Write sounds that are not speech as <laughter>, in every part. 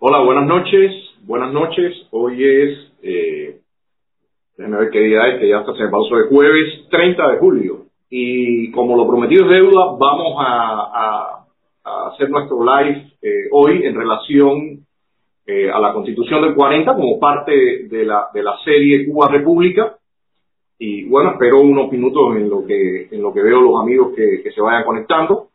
Hola, buenas noches. Buenas noches. Hoy es, eh, déjenme ver qué día es, que ya está se me pasó de jueves 30 de julio. Y como lo prometido es deuda, vamos a, hacer nuestro live eh, hoy en relación eh, a la Constitución del 40 como parte de la, de la serie Cuba República. Y bueno, espero unos minutos en lo que, en lo que veo los amigos que, que se vayan conectando.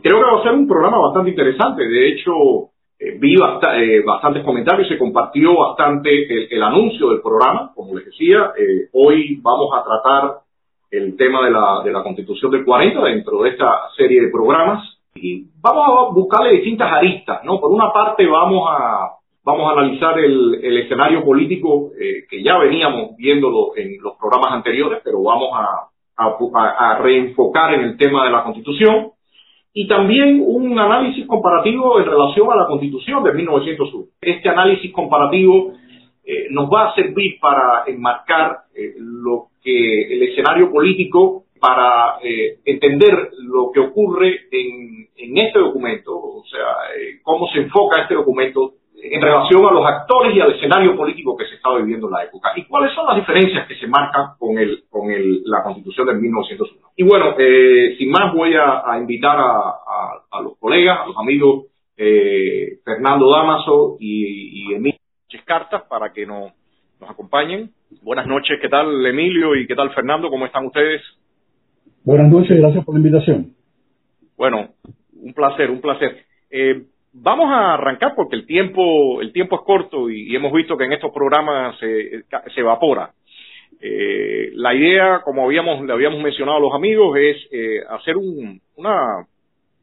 Creo que va a ser un programa bastante interesante. De hecho, eh, vi eh, bastantes comentarios, se compartió bastante el, anuncio del programa, como les decía. Eh, hoy vamos a tratar el tema de la, de la Constitución del 40 dentro de esta serie de programas y vamos a buscarle distintas aristas, ¿no? Por una parte vamos a vamos a analizar el, el escenario político que ya veníamos viéndolo en los programas anteriores, pero vamos a, a, a reenfocar en el tema de la Constitución y también un análisis comparativo en relación a la Constitución de 1901. Este análisis comparativo eh, nos va a servir para enmarcar eh, lo que el escenario político para eh, entender lo que ocurre en, en, este documento, o sea, cómo se enfoca este documento en relación a los actores y al escenario político que se estaba viviendo en la época y cuáles son las diferencias que se marcan con, el, con el, la constitución de 1901. Y bueno, eh, sin más voy a, invitar a, los colegas, a los amigos eh, Fernando Damaso y, Emilio Cartas para que nos, nos acompañen. Buenas noches, ¿qué tal Emilio y qué tal Fernando? ¿Cómo están ustedes? Buenas noches, gracias por la invitación. Bueno, un placer, un placer. Eh, Vamos a arrancar porque el tiempo, el tiempo es corto y, hemos visto que en estos programas se, evapora. Eh, la idea, como habíamos, le habíamos mencionado a los amigos, es eh, hacer un, una,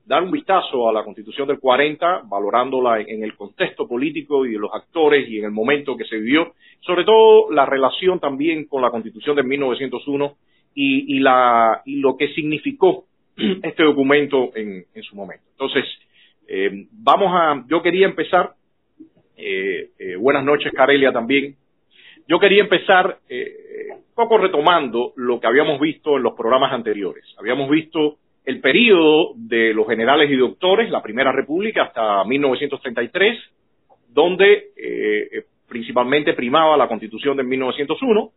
dar un vistazo a la Constitución del 40, valorándola en, el contexto político y de los actores y en el momento que se vivió, sobre todo la relación también con la Constitución de 1901 y, y, la, y lo que significó <clears throat> este documento en, en su momento. Entonces, eh, vamos a, yo quería empezar, eh, eh, buenas noches Carelia también, yo quería empezar un poco retomando lo que habíamos visto en los programas anteriores. Habíamos visto el periodo de los generales y doctores, la Primera República hasta 1933, donde principalmente primaba la Constitución de 1901,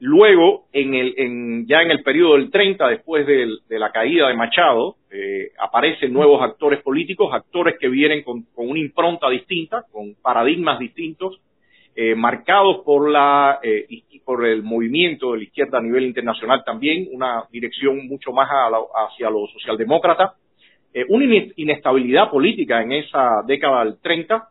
Luego, en el, en, ya en el periodo del 30, después de la caída de Machado, eh, aparecen nuevos actores políticos, actores que vienen con, una impronta distinta, con paradigmas distintos, eh, marcados por, la, eh, por el movimiento de la izquierda a nivel internacional también, una dirección mucho más hacia lo socialdemócrata, una inestabilidad política en esa década del 30,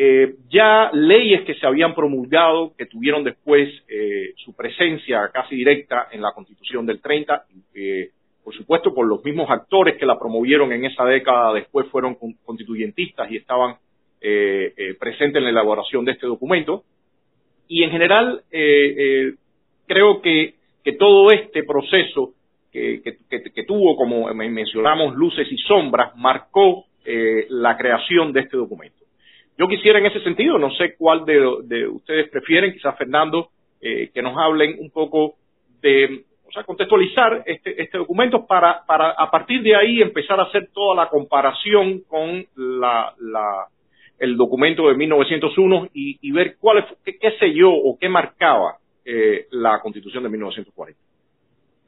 eh, ya leyes que se habían promulgado, que tuvieron después eh, su presencia casi directa en la Constitución del 30, eh, por supuesto por los mismos actores que la promovieron en esa década, después fueron constituyentistas y estaban presentes en la elaboración de este documento. Y en general, creo que, que, todo este proceso que, que, tuvo, como mencionamos, luces y sombras, marcó la creación de este documento. Yo quisiera en ese sentido, no sé cuál de, ustedes prefieren, quizás Fernando, eh, que nos hablen un poco de, o sea, contextualizar este, este documento para, para a partir de ahí empezar a hacer toda la comparación con la, la el documento de 1901 y, y ver cuál qué, qué sé o qué marcaba eh, la constitución de 1940.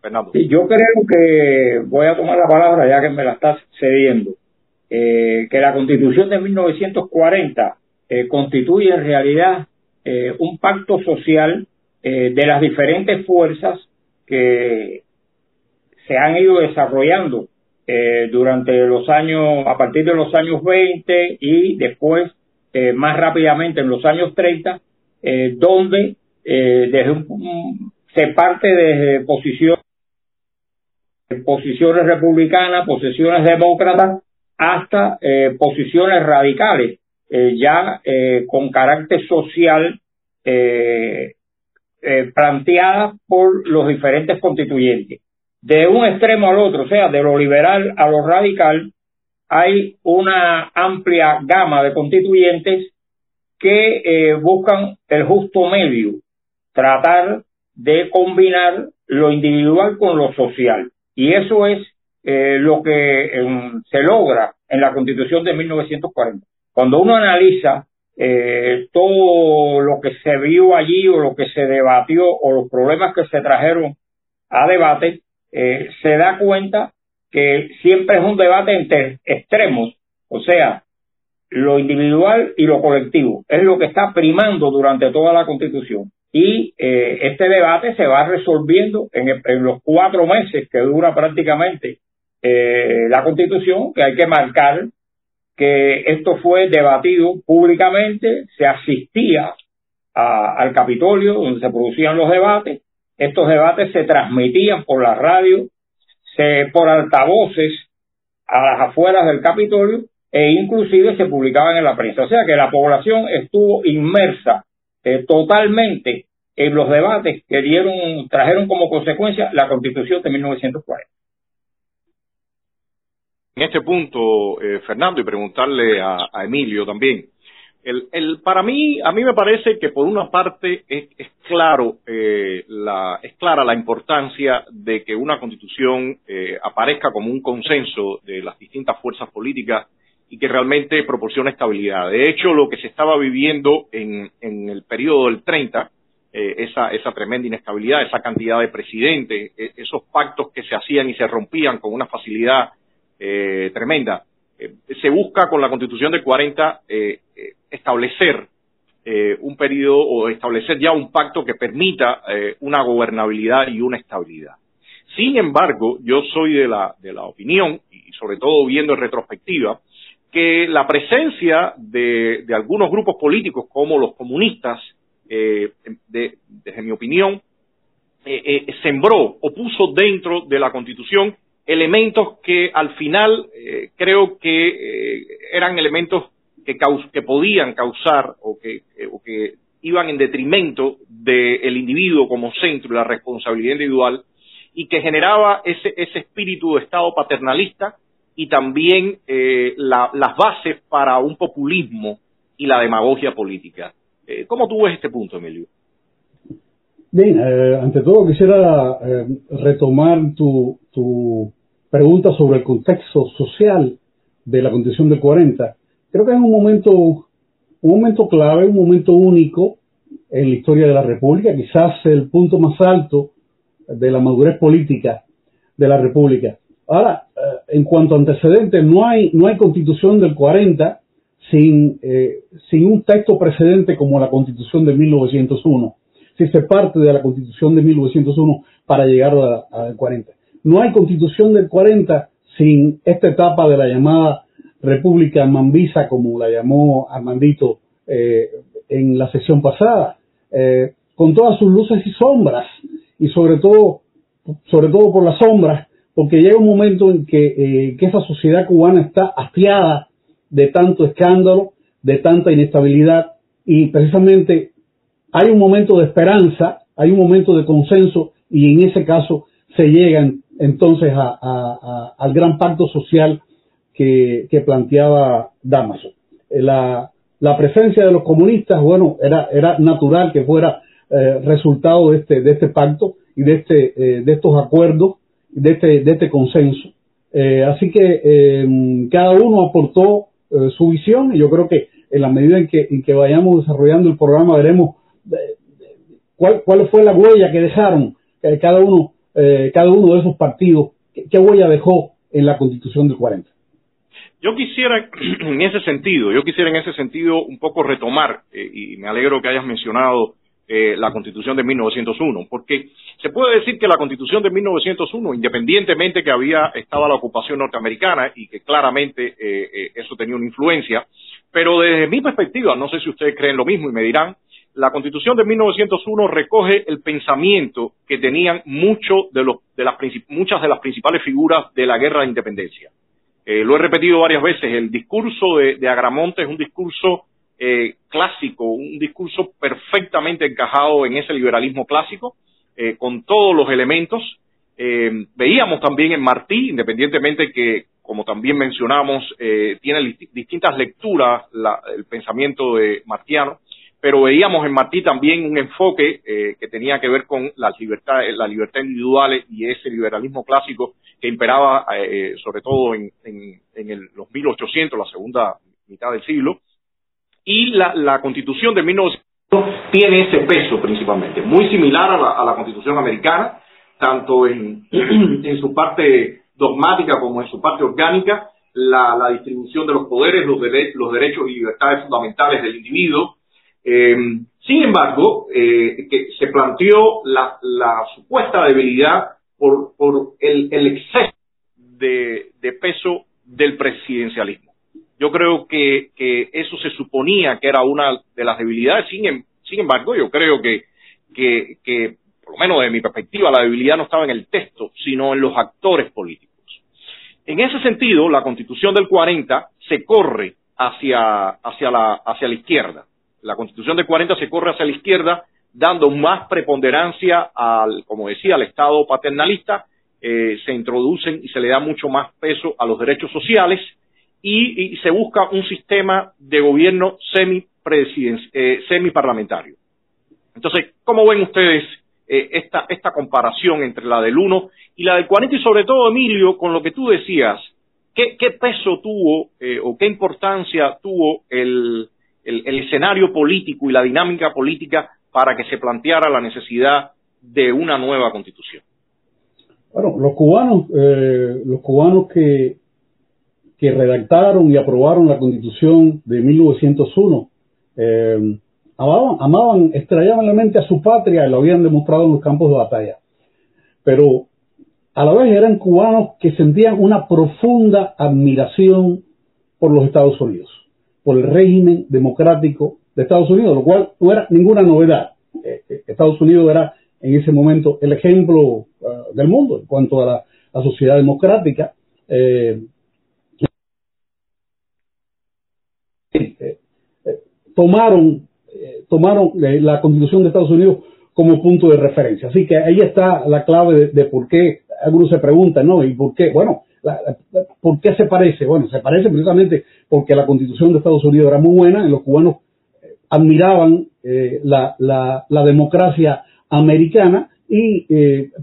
Fernando. Sí, yo creo que voy a tomar la palabra ya que me la estás cediendo. Eh, que la constitución de 1940 eh, constituye en realidad eh, un pacto social de las diferentes fuerzas que se han ido desarrollando durante los años, a partir de los años 20 y después más rápidamente en los años 30, donde se parte desde posiciones posiciones republicanas, posiciones demócratas, hasta eh, posiciones radicales, eh, ya eh, con carácter social planteadas por los diferentes constituyentes. De un extremo al otro, o sea, de lo liberal a lo radical, hay una amplia gama de constituyentes que buscan el justo medio, tratar de combinar lo individual con lo social. Y eso es eh, lo que em, se logra en la Constitución de 1940. Cuando uno analiza eh, todo lo que se vio allí o lo que se debatió o los problemas que se trajeron a debate, eh, se da cuenta que siempre es un debate entre extremos, o sea, lo individual y lo colectivo, es lo que está primando durante toda la constitución. Y eh, este debate se va resolviendo en, los cuatro meses que dura prácticamente eh, la constitución, que hay que marcar que esto fue debatido públicamente, se asistía al Capitolio donde se producían los debates, estos debates se transmitían por la radio, se, por altavoces a las afueras del Capitolio e inclusive se publicaban en la prensa. O sea que la población estuvo inmersa eh, totalmente en los debates que dieron, trajeron como consecuencia la Constitución de 1940. En este punto, eh, Fernando, y preguntarle a, Emilio también. Para mí, a mí me parece que por una parte es, claro, eh, la, es clara la importancia de que una constitución aparezca como un consenso de las distintas fuerzas políticas y que realmente proporciona estabilidad. De hecho, lo que se estaba viviendo en, el periodo del 30, eh, esa, esa tremenda inestabilidad, esa cantidad de presidentes, e, esos pactos que se hacían y se rompían con una facilidad eh, tremenda, eh, se busca con la constitución del 40 establecer un periodo o establecer ya un pacto que permita una gobernabilidad y una estabilidad. Sin embargo, yo soy de la, de la opinión, y sobre todo viendo en retrospectiva, que la presencia de, algunos grupos políticos como los comunistas, eh, desde mi opinión, eh, eh, sembró o puso dentro de la Constitución elementos que al final creo que eran elementos que, que podían causar o que, o que iban en detrimento del individuo como centro la responsabilidad individual y que generaba ese, ese espíritu de Estado paternalista y también eh, las bases para un populismo y la demagogia política. Eh, ¿Cómo tú ves este punto, Emilio? Bien, eh, ante todo quisiera retomar tu, tu pregunta sobre el contexto social de la Constitución del 40. Creo que es un momento, un momento clave, un momento único en la historia de la República, quizás el punto más alto de la madurez política de la República. Ahora, eh, en cuanto a antecedentes, no hay, no hay constitución del 40 sin, eh, sin un texto precedente como la constitución de 1901. Si se parte de la constitución de 1901 para llegar al 40. No hay constitución del 40 sin esta etapa de la llamada República Mambisa, como la llamó Armandito eh, en la sesión pasada, con todas sus luces y sombras, y sobre todo, sobre todo por las sombras porque llega un momento en eh, que, esa sociedad cubana está hastiada de tanto escándalo, de tanta inestabilidad, y precisamente hay un momento de esperanza, hay un momento de consenso, y en ese caso se llegan entonces al gran pacto social que, planteaba Damaso. Eh, la, presencia de los comunistas, bueno, era, era natural que fuera eh, resultado de este, de este pacto y de, este, de estos acuerdos de este, de este consenso. Eh, así que eh, cada uno aportó eh, su visión y yo creo que en la medida en que, en que vayamos desarrollando el programa veremos cuál, cuál fue la huella que dejaron cada uno cada uno de esos partidos, qué, huella dejó en la constitución del 40. Yo quisiera, <clears throat> en ese sentido, yo quisiera en ese sentido un poco retomar, y me alegro que hayas mencionado eh, la Constitución de 1901, porque se puede decir que la Constitución de 1901, independientemente que había estaba la ocupación norteamericana y que claramente eh, eh, eso tenía una influencia, pero desde mi perspectiva, no sé si ustedes creen lo mismo y me dirán, la Constitución de 1901 recoge el pensamiento que tenían mucho de los, de las, muchas de las principales figuras de la guerra de independencia. lo he repetido varias veces, el discurso de, de Agramonte es un discurso eh, clásico, un discurso perfectamente encajado en ese liberalismo clásico, eh, con todos los elementos. Eh, veíamos también en Martí, independientemente que, como también mencionamos, tiene distintas lecturas el pensamiento de Martiano, pero veíamos en Martí también un enfoque que tenía que ver con la libertad, la libertad individual y ese liberalismo clásico que imperaba sobre todo en, en, en el, los 1800, la segunda mitad del siglo, y la, constitución de 1900 tiene ese peso principalmente, muy similar a la, constitución americana, tanto <clears throat> en, su parte dogmática como en su parte orgánica, la, distribución de los poderes, los, los derechos y libertades fundamentales del individuo. Eh, sin embargo, eh, que se planteó la, supuesta debilidad por, el, exceso de, peso del presidencialismo. Yo creo que, eso se suponía que era una de las debilidades, sin, em, embargo, yo creo que, que, por lo menos de mi perspectiva, la debilidad no estaba en el texto, sino en los actores políticos. En ese sentido, la constitución del 40 se corre hacia, hacia, la, hacia la izquierda. La constitución del 40 se corre hacia la izquierda, dando más preponderancia al, como decía, al Estado paternalista, eh, se introducen y se le da mucho más peso a los derechos sociales y, se busca un sistema de gobierno semi eh, semiparlamentario. Entonces, ¿cómo ven ustedes eh, esta, esta comparación entre la del 1 y la del 40 y sobre todo, Emilio, con lo que tú decías, ¿qué, peso tuvo eh, o qué importancia tuvo el, el, escenario político y la dinámica política para que se planteara la necesidad de una nueva constitución? Bueno, los cubanos, eh, los cubanos que, redactaron y aprobaron la constitución de 1901, eh, amaban, amaban extrañablemente a su patria y lo habían demostrado en los campos de batalla. Pero a la vez eran cubanos que sentían una profunda admiración por los Estados Unidos, por el régimen democrático de Estados Unidos, lo cual no era ninguna novedad. Eh, eh, Estados Unidos era en ese momento el ejemplo uh, del mundo en cuanto a la, sociedad democrática. Eh, tomaron tomaron la Constitución de Estados Unidos como punto de referencia. Así que ahí está la clave de, por qué algunos se preguntan, ¿no? ¿Y por qué? Bueno, ¿por qué se parece? Bueno, se parece precisamente porque la Constitución de Estados Unidos era muy buena y los cubanos eh, admiraban eh, la, democracia americana y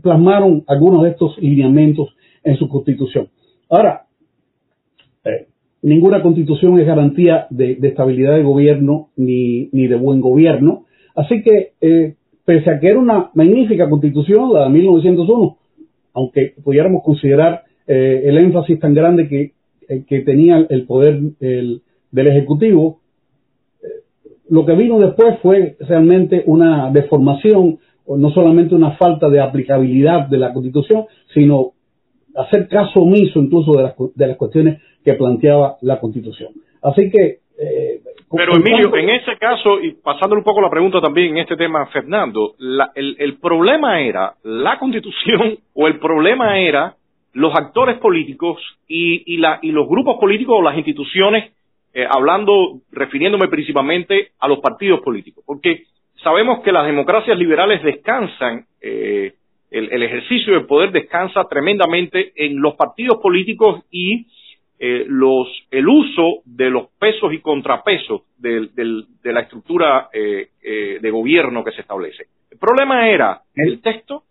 plasmaron algunos de estos lineamientos en su Constitución. Ahora, ninguna constitución es garantía de, estabilidad de gobierno ni, de buen gobierno. Así que, eh, pese a que era una magnífica constitución, la de 1901, aunque pudiéramos considerar eh, el énfasis tan grande que, eh, que tenía el poder del Ejecutivo, lo que vino después fue realmente una deformación, no solamente una falta de aplicabilidad de la Constitución, sino hacer caso omiso incluso de las, de las cuestiones que planteaba la Constitución. Así que... Eh, Pero Emilio, en ese caso, y pasándole un poco la pregunta también en este tema, Fernando, el, problema era la Constitución <laughs> o el problema era los actores políticos y, y, la, y los grupos políticos o las instituciones, eh, hablando, refiriéndome principalmente a los partidos políticos, porque sabemos que las democracias liberales descansan eh, el, ejercicio del poder descansa tremendamente en los partidos políticos y eh, los, el uso de los pesos y contrapesos de, la estructura eh, eh, de gobierno que se establece. ¿El problema era el texto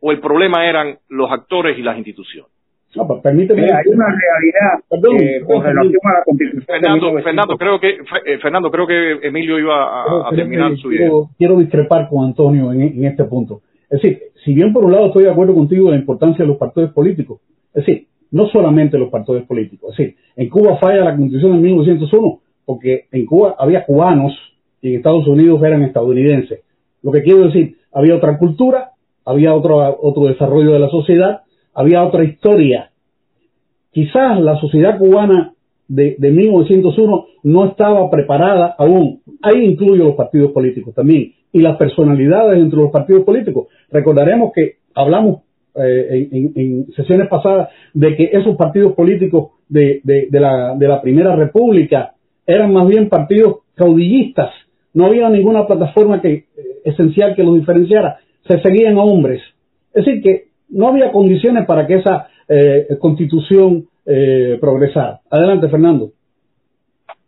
o el problema eran los actores y las instituciones? No, pues permíteme. hay una realidad con relación a la constitución. Fernando, Fernando, creo que Fernando, creo que Emilio iba a, terminar su idea. Quiero, discrepar con Antonio en, este punto. Es decir, si bien por un lado estoy de acuerdo contigo en la importancia de los partidos políticos, es decir, no solamente los partidos políticos, es decir, en Cuba falla la constitución de 1901, porque en Cuba había cubanos y en Estados Unidos eran estadounidenses. Lo que quiero decir, había otra cultura, había otro, otro desarrollo de la sociedad, había otra historia. Quizás la sociedad cubana de, de 1901 no estaba preparada aún. Ahí incluyo los partidos políticos también y las personalidades entre los partidos políticos. Recordaremos que hablamos eh, en, sesiones pasadas de que esos partidos políticos de, la, de la Primera República eran más bien partidos caudillistas. No había ninguna plataforma que, eh, esencial que los diferenciara. Se seguían hombres. Es decir, que no había condiciones para que esa eh, constitución progresara. Adelante, Fernando.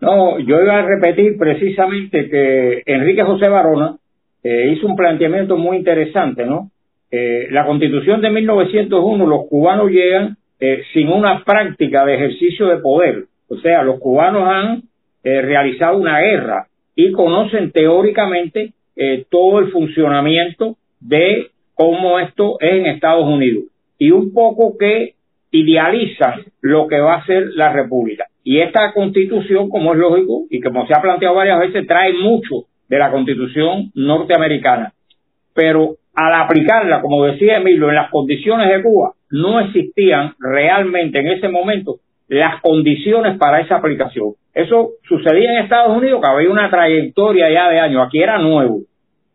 No, yo iba a repetir precisamente que Enrique José Barona hizo un planteamiento muy interesante, ¿no? Eh, la constitución de 1901, los cubanos llegan eh, sin una práctica de ejercicio de poder. O sea, los cubanos han eh, realizado una guerra y conocen teóricamente eh, todo el funcionamiento de cómo esto es en Estados Unidos y un poco que idealizan lo que va a ser la República. Y esta constitución, como es lógico y como se ha planteado varias veces, trae mucho de la constitución norteamericana. Pero al aplicarla, como decía Emilio, en las condiciones de Cuba, no existían realmente en ese momento las condiciones para esa aplicación. Eso sucedía en Estados Unidos, que había una trayectoria ya de años, aquí era nuevo.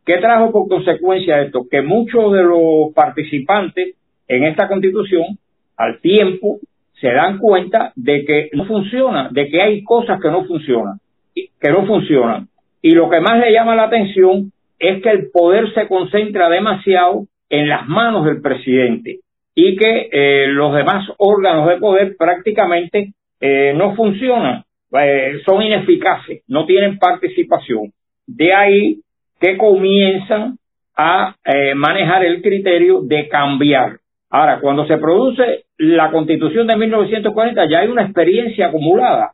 ¿Qué trajo por consecuencia esto? Que muchos de los participantes en esta constitución, al tiempo, se dan cuenta de que no funciona, de que hay cosas que no funcionan, que no funcionan. Y lo que más le llama la atención es que el poder se concentra demasiado en las manos del presidente y que eh, los demás órganos de poder prácticamente eh, no funcionan, eh, son ineficaces, no tienen participación. De ahí que comienzan a manejar el criterio de cambiar. Ahora, cuando se produce la constitución de 1940, ya hay una experiencia acumulada.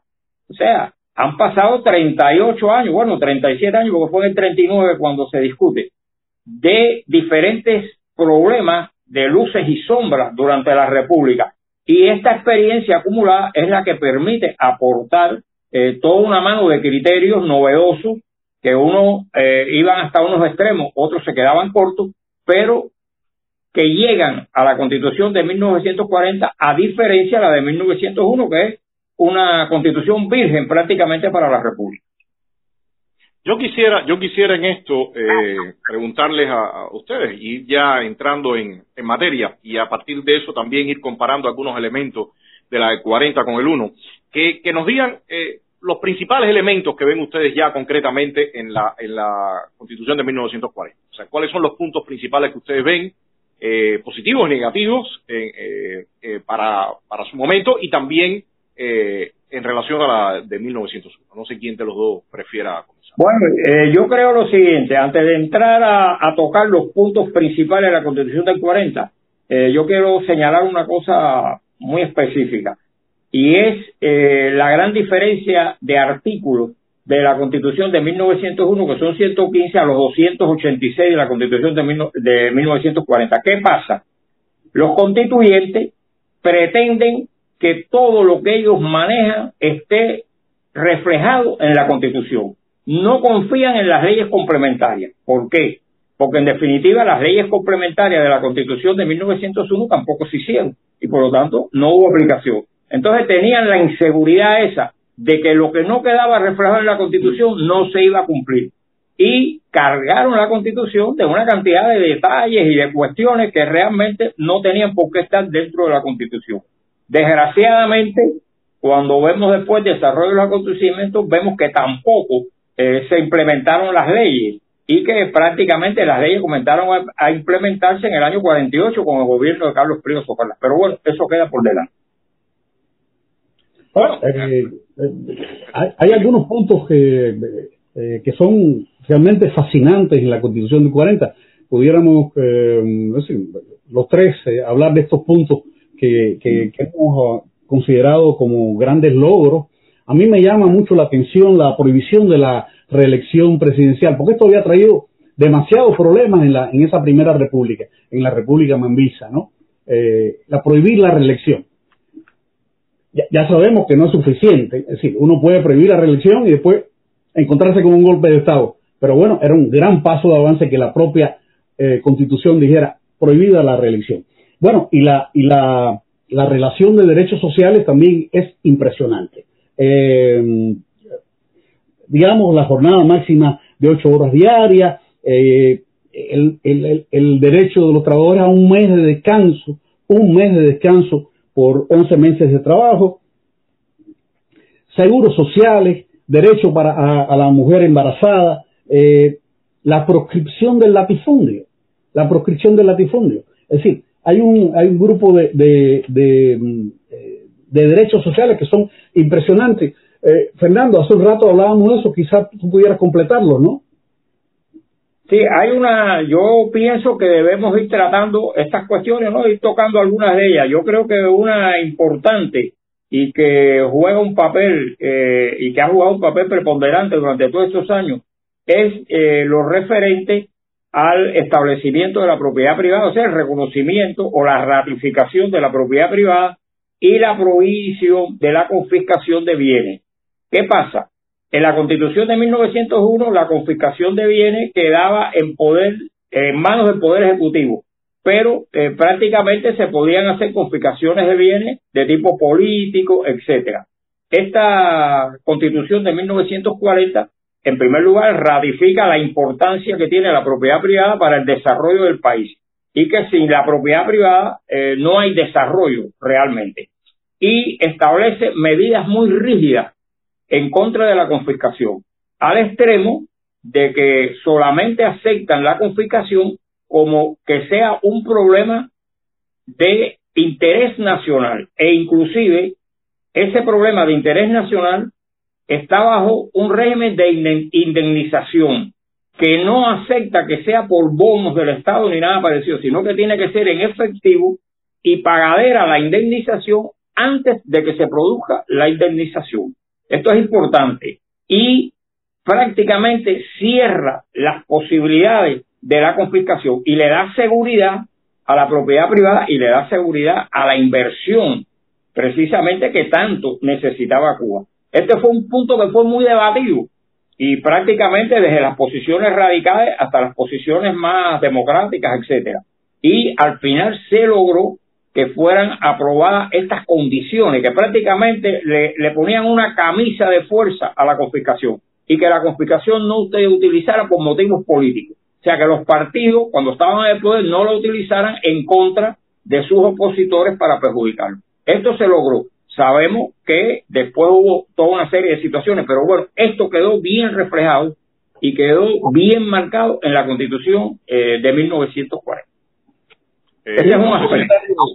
O sea, han pasado 38 años, bueno, 37 años, porque fue en el 39 cuando se discute, de diferentes problemas de luces y sombras durante la República. Y esta experiencia acumulada es la que permite aportar eh, toda una mano de criterios novedosos que uno eh, iban hasta unos extremos, otros se quedaban cortos, pero que llegan a la constitución de 1940 a diferencia de la de 1901, que es una constitución virgen prácticamente para la República. Yo quisiera, yo quisiera en esto eh, preguntarles a, ustedes, y ya entrando en, materia, y a partir de eso también ir comparando algunos elementos de la de 40 con el 1, que, que nos digan eh, los principales elementos que ven ustedes ya concretamente en la, en la Constitución de 1940. O sea, cuáles son los puntos principales que ustedes ven, eh, positivos y negativos, eh, eh, para, para su momento, y también eh, en relación a la de 1901. No sé quién de los dos prefiera comenzar. Bueno, eh, yo creo lo siguiente, antes de entrar a, tocar los puntos principales de la Constitución del 40, eh, yo quiero señalar una cosa muy específica y es la gran diferencia de artículos de la Constitución de 1901, que son 115 a los 286 de la Constitución de, de 1940. ¿Qué pasa? Los constituyentes pretenden que todo lo que ellos manejan esté reflejado en la Constitución. No confían en las leyes complementarias. ¿Por qué? Porque en definitiva las leyes complementarias de la Constitución de 1901 tampoco se hicieron y por lo tanto no hubo aplicación. Entonces tenían la inseguridad esa de que lo que no quedaba reflejado en la Constitución no se iba a cumplir. Y cargaron la Constitución de una cantidad de detalles y de cuestiones que realmente no tenían por qué estar dentro de la Constitución. Desgraciadamente, cuando vemos después el desarrollo de los acontecimientos, vemos que tampoco eh, se implementaron las leyes y que prácticamente las leyes comenzaron a, implementarse en el año 48 con el gobierno de Carlos Primo Socorro. Pero bueno, eso queda por delante. Eh, eh, hay, algunos puntos que, que son realmente fascinantes en la Constitución de 40. Pudiéramos, los tres, hablar de estos puntos que, hemos considerado como grandes logros. A mí me llama mucho la atención la prohibición de la reelección presidencial, porque esto había traído demasiados problemas en, la, en esa primera república, en la República Mambisa, ¿no? Eh, la prohibir la reelección. Ya, sabemos que no es suficiente, es decir, uno puede prohibir la reelección y después encontrarse con un golpe de Estado. Pero bueno, era un gran paso de avance que la propia eh, constitución dijera prohibida la reelección. Bueno, y la, y la, la relación de derechos sociales también es impresionante. Eh, digamos, la jornada máxima de ocho horas diarias, eh, el, el, el, derecho de los trabajadores a un mes de descanso, un mes de descanso por once meses de trabajo, seguros sociales, derecho para a, la mujer embarazada, eh, la proscripción del latifundio, la proscripción del latifundio. Es decir, hay un, hay un grupo de, de, de, mm, de derechos sociales que son impresionantes. Eh, Fernando, hace un rato hablábamos de eso, quizás tú pudieras completarlo, ¿no? Sí, hay una, yo pienso que debemos ir tratando estas cuestiones, ¿no? Ir tocando algunas de ellas. Yo creo que una importante y que juega un papel eh, y que ha jugado un papel preponderante durante todos estos años es eh, lo referente al establecimiento de la propiedad privada, o sea, el reconocimiento o la ratificación de la propiedad privada y la prohibición de la confiscación de bienes. ¿Qué pasa? En la Constitución de 1901 la confiscación de bienes quedaba en poder en manos del poder ejecutivo, pero eh, prácticamente se podían hacer confiscaciones de bienes de tipo político, etcétera. Esta Constitución de 1940 en primer lugar, ratifica la importancia que tiene la propiedad privada para el desarrollo del país y que sin la propiedad privada eh, no hay desarrollo realmente. Y establece medidas muy rígidas en contra de la confiscación, al extremo de que solamente aceptan la confiscación como que sea un problema de interés nacional e inclusive ese problema de interés nacional está bajo un régimen de indemnización que no acepta que sea por bonos del Estado ni nada parecido, sino que tiene que ser en efectivo y pagadera la indemnización antes de que se produzca la indemnización. Esto es importante y prácticamente cierra las posibilidades de la confiscación y le da seguridad a la propiedad privada y le da seguridad a la inversión precisamente que tanto necesitaba Cuba. Este fue un punto que fue muy debatido y prácticamente desde las posiciones radicales hasta las posiciones más democráticas, etcétera. Y al final se logró que fueran aprobadas estas condiciones que prácticamente le, ponían una camisa de fuerza a la confiscación y que la confiscación no se utilizara por motivos políticos. O sea, que los partidos, cuando estaban en el poder, no lo utilizaran en contra de sus opositores para perjudicarlo. Esto se logró. Sabemos que después hubo toda una serie de situaciones, pero bueno, esto quedó bien reflejado y quedó bien marcado en la Constitución eh, de 1940. Eh, Ese es un,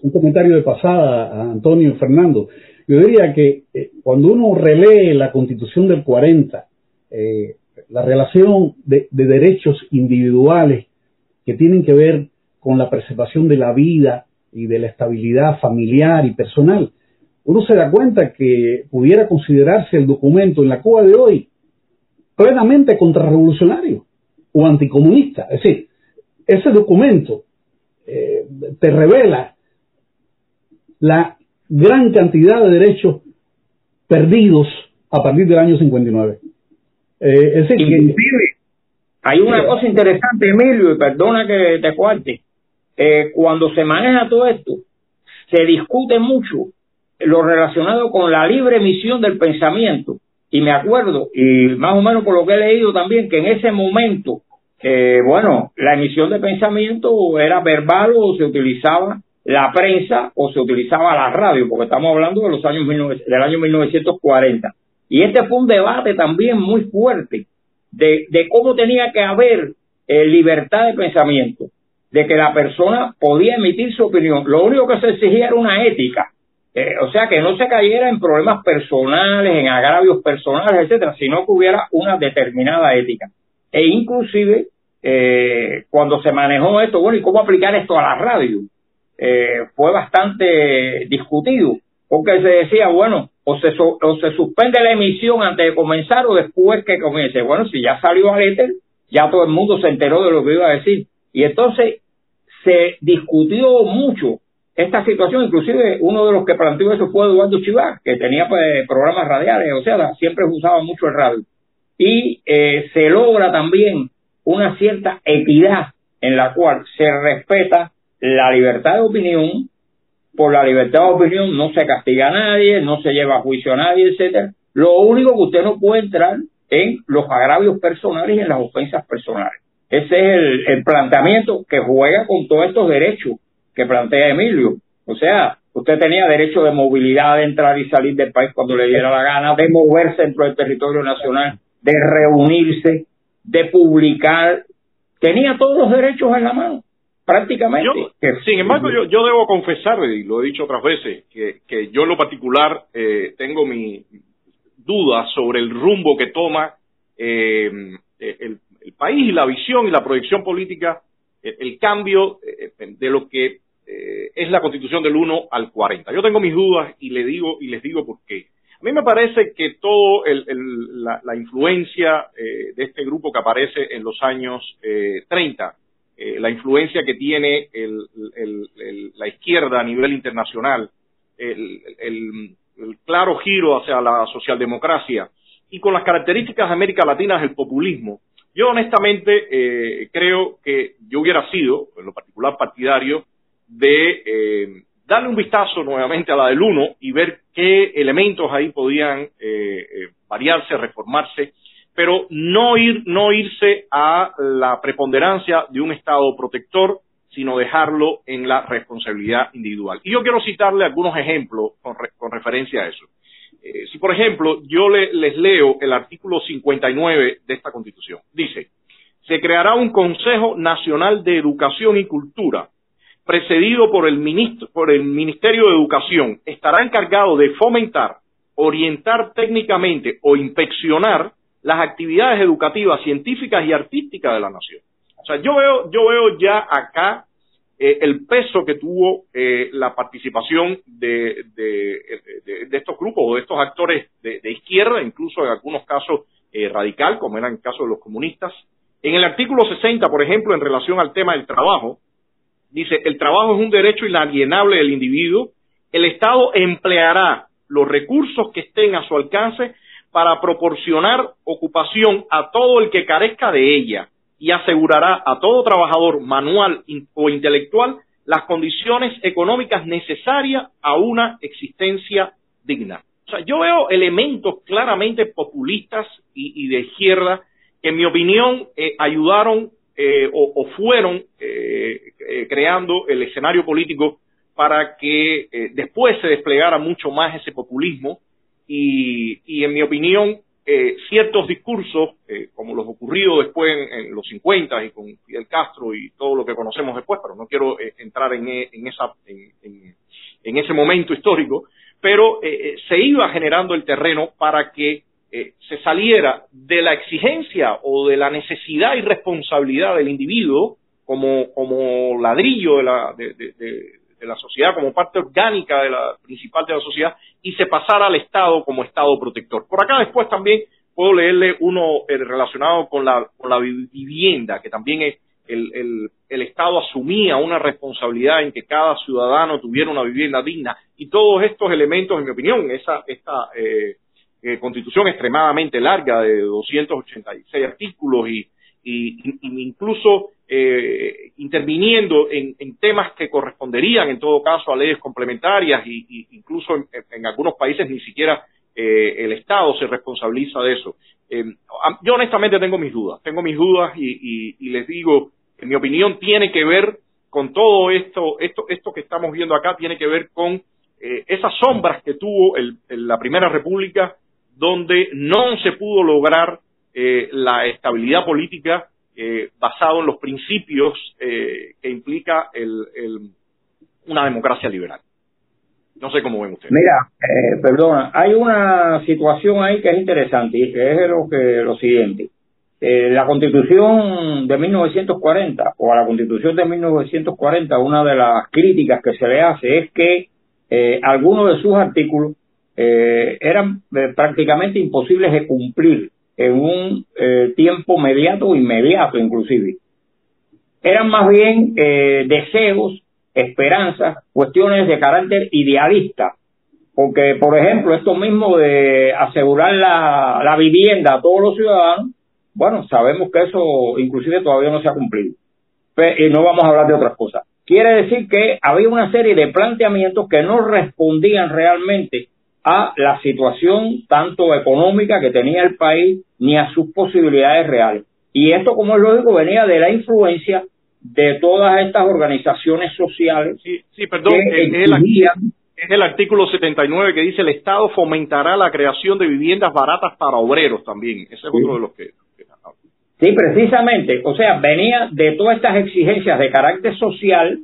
un, comentario, de pasada a Antonio Fernando. Yo diría que eh, cuando uno relee la Constitución del 40, la relación de, de derechos individuales que tienen que ver con la preservación de la vida y de la estabilidad familiar y personal, uno se da cuenta que pudiera considerarse el documento en la Cuba de hoy plenamente contrarrevolucionario o anticomunista. Es decir, ese documento eh, te revela la gran cantidad de derechos perdidos a partir del año 59. Eh, decir, hay una cosa interesante, Emilio, y perdona que te cuarte. Eh, cuando se maneja todo esto, se discute mucho lo relacionado con la libre emisión del pensamiento. Y me acuerdo, y más o menos por lo que he leído también, que en ese momento, eh, bueno, la emisión de pensamiento era verbal o se utilizaba la prensa o se utilizaba la radio, porque estamos hablando de los años del año 1940. Y este fue un debate también muy fuerte de, cómo tenía que haber eh, libertad de pensamiento, de que la persona podía emitir su opinión. Lo único que se exigía era una ética, eh, o sea, que no se cayera en problemas personales, en agravios personales, etcétera, sino que hubiera una determinada ética. E inclusive, eh, cuando se manejó esto, bueno, ¿y cómo aplicar esto a la radio? Eh, fue bastante discutido, porque se decía, bueno, o se, o se suspende la emisión antes de comenzar o después que comience. Bueno, si ya salió al éter, ya todo el mundo se enteró de lo que iba a decir. Y entonces se discutió mucho esta situación, inclusive uno de los que planteó eso fue Eduardo Chivá, que tenía pues, programas radiales, o sea, siempre usaba mucho el radio. Y eh, se logra también una cierta equidad en la cual se respeta la libertad de opinión, por la libertad de opinión no se castiga a nadie, no se lleva a juicio a nadie, etcétera. Lo único que usted no puede entrar en los agravios personales y en las ofensas personales. Ese es el, el planteamiento que juega con todos estos derechos que plantea Emilio. O sea, usted tenía derecho de movilidad, de entrar y salir del país cuando le diera la gana, de moverse dentro del territorio nacional, de reunirse, de publicar. Tenía todos los derechos en la mano, prácticamente. sin embargo, yo, yo debo confesar, y lo he dicho otras veces, que, que yo en lo particular eh, tengo mi duda sobre el rumbo que toma eh, el, el país y la visión y la proyección política, el, cambio eh, de lo que eh, es la constitución del 1 al 40. Yo tengo mis dudas y le digo y les digo por qué. A mí me parece que todo la, influencia eh, de este grupo que aparece en los años 30, la influencia que tiene la izquierda a nivel internacional, el, claro giro hacia la socialdemocracia y con las características de América Latina del populismo, yo honestamente eh, creo que yo hubiera sido, en lo particular partidario, de eh, darle un vistazo nuevamente a la del 1 y ver qué elementos ahí podían eh, variarse, reformarse, pero no, ir, no irse a la preponderancia de un Estado protector, sino dejarlo en la responsabilidad individual. Y yo quiero citarle algunos ejemplos con referencia a eso. Eh, si, por ejemplo, yo les leo el artículo 59 de esta Constitución, dice, se creará un Consejo Nacional de Educación y Cultura, precedido por el, por el Ministerio de Educación, estará encargado de fomentar, orientar técnicamente o inspeccionar las actividades educativas, científicas y artísticas de la nación. O sea, yo veo, yo veo ya acá eh, el peso que tuvo eh, la participación de, estos grupos o de estos actores de, izquierda, incluso en algunos casos eh, radical, como era el caso de los comunistas. En el artículo 60, por ejemplo, en relación al tema del trabajo, dice, el trabajo es un derecho inalienable del individuo, el Estado empleará los recursos que estén a su alcance para proporcionar ocupación a todo el que carezca de ella, y asegurará a todo trabajador manual o intelectual las condiciones económicas necesarias a una existencia digna. O sea, yo veo elementos claramente populistas y, de izquierda que en mi opinión eh, ayudaron eh, o, fueron eh, creando el escenario político para que después se desplegara mucho más ese populismo. Y, y en mi opinión eh, ciertos discursos, eh, como los ocurridos después en, los 50 y con Fidel Castro y todo lo que conocemos después, pero no quiero eh, entrar en, esa, en, ese momento histórico, pero se iba generando el terreno para que se saliera de la exigencia o de la necesidad y responsabilidad del individuo como, como ladrillo de la, de, de la sociedad, como parte orgánica de la principal de la sociedad, y se pasara al Estado como Estado protector. Por acá después también puedo leerle uno eh, relacionado con la, con la vivienda, que también es el, el, el, Estado asumía una responsabilidad en que cada ciudadano tuviera una vivienda digna. Y todos estos elementos, en mi opinión, esa, esta eh, eh, constitución extremadamente larga de 286 artículos y, y, incluso eh, interviniendo en, temas que corresponderían en todo caso a leyes complementarias y, incluso en, algunos países ni siquiera eh, el Estado se responsabiliza de eso. Eh, yo honestamente tengo mis dudas, tengo mis dudas y, les digo, en mi opinión tiene que ver con todo esto, esto, esto que estamos viendo acá tiene que ver con esas sombras que tuvo la Primera República donde no se pudo lograr eh, la estabilidad política eh, basado en los principios eh, que implica el, una democracia liberal. No sé cómo ven ustedes. Mira, eh, perdona, hay una situación ahí que es interesante y que es lo, que, lo siguiente. la constitución de 1940 o a la constitución de 1940, una de las críticas que se le hace es que algunos de sus artículos eran prácticamente imposibles de cumplir en un eh, tiempo mediato o inmediato inclusive. Eran más bien eh, deseos, esperanzas, cuestiones de carácter idealista, porque por ejemplo esto mismo de asegurar la vivienda a todos los ciudadanos, bueno, sabemos que eso inclusive todavía no se ha cumplido. Y no vamos a hablar de otras cosas. Quiere decir que había una serie de planteamientos que no respondían realmente a la situación tanto económica que tenía el país ni a sus posibilidades reales. Y esto, como es lógico, venía de la influencia de todas estas organizaciones sociales. Sí, sí perdón, es, el, artículo 79 que dice el Estado fomentará la creación de viviendas baratas para obreros también. Ese es otro de los que... Sí, precisamente. O sea, venía de todas estas exigencias de carácter social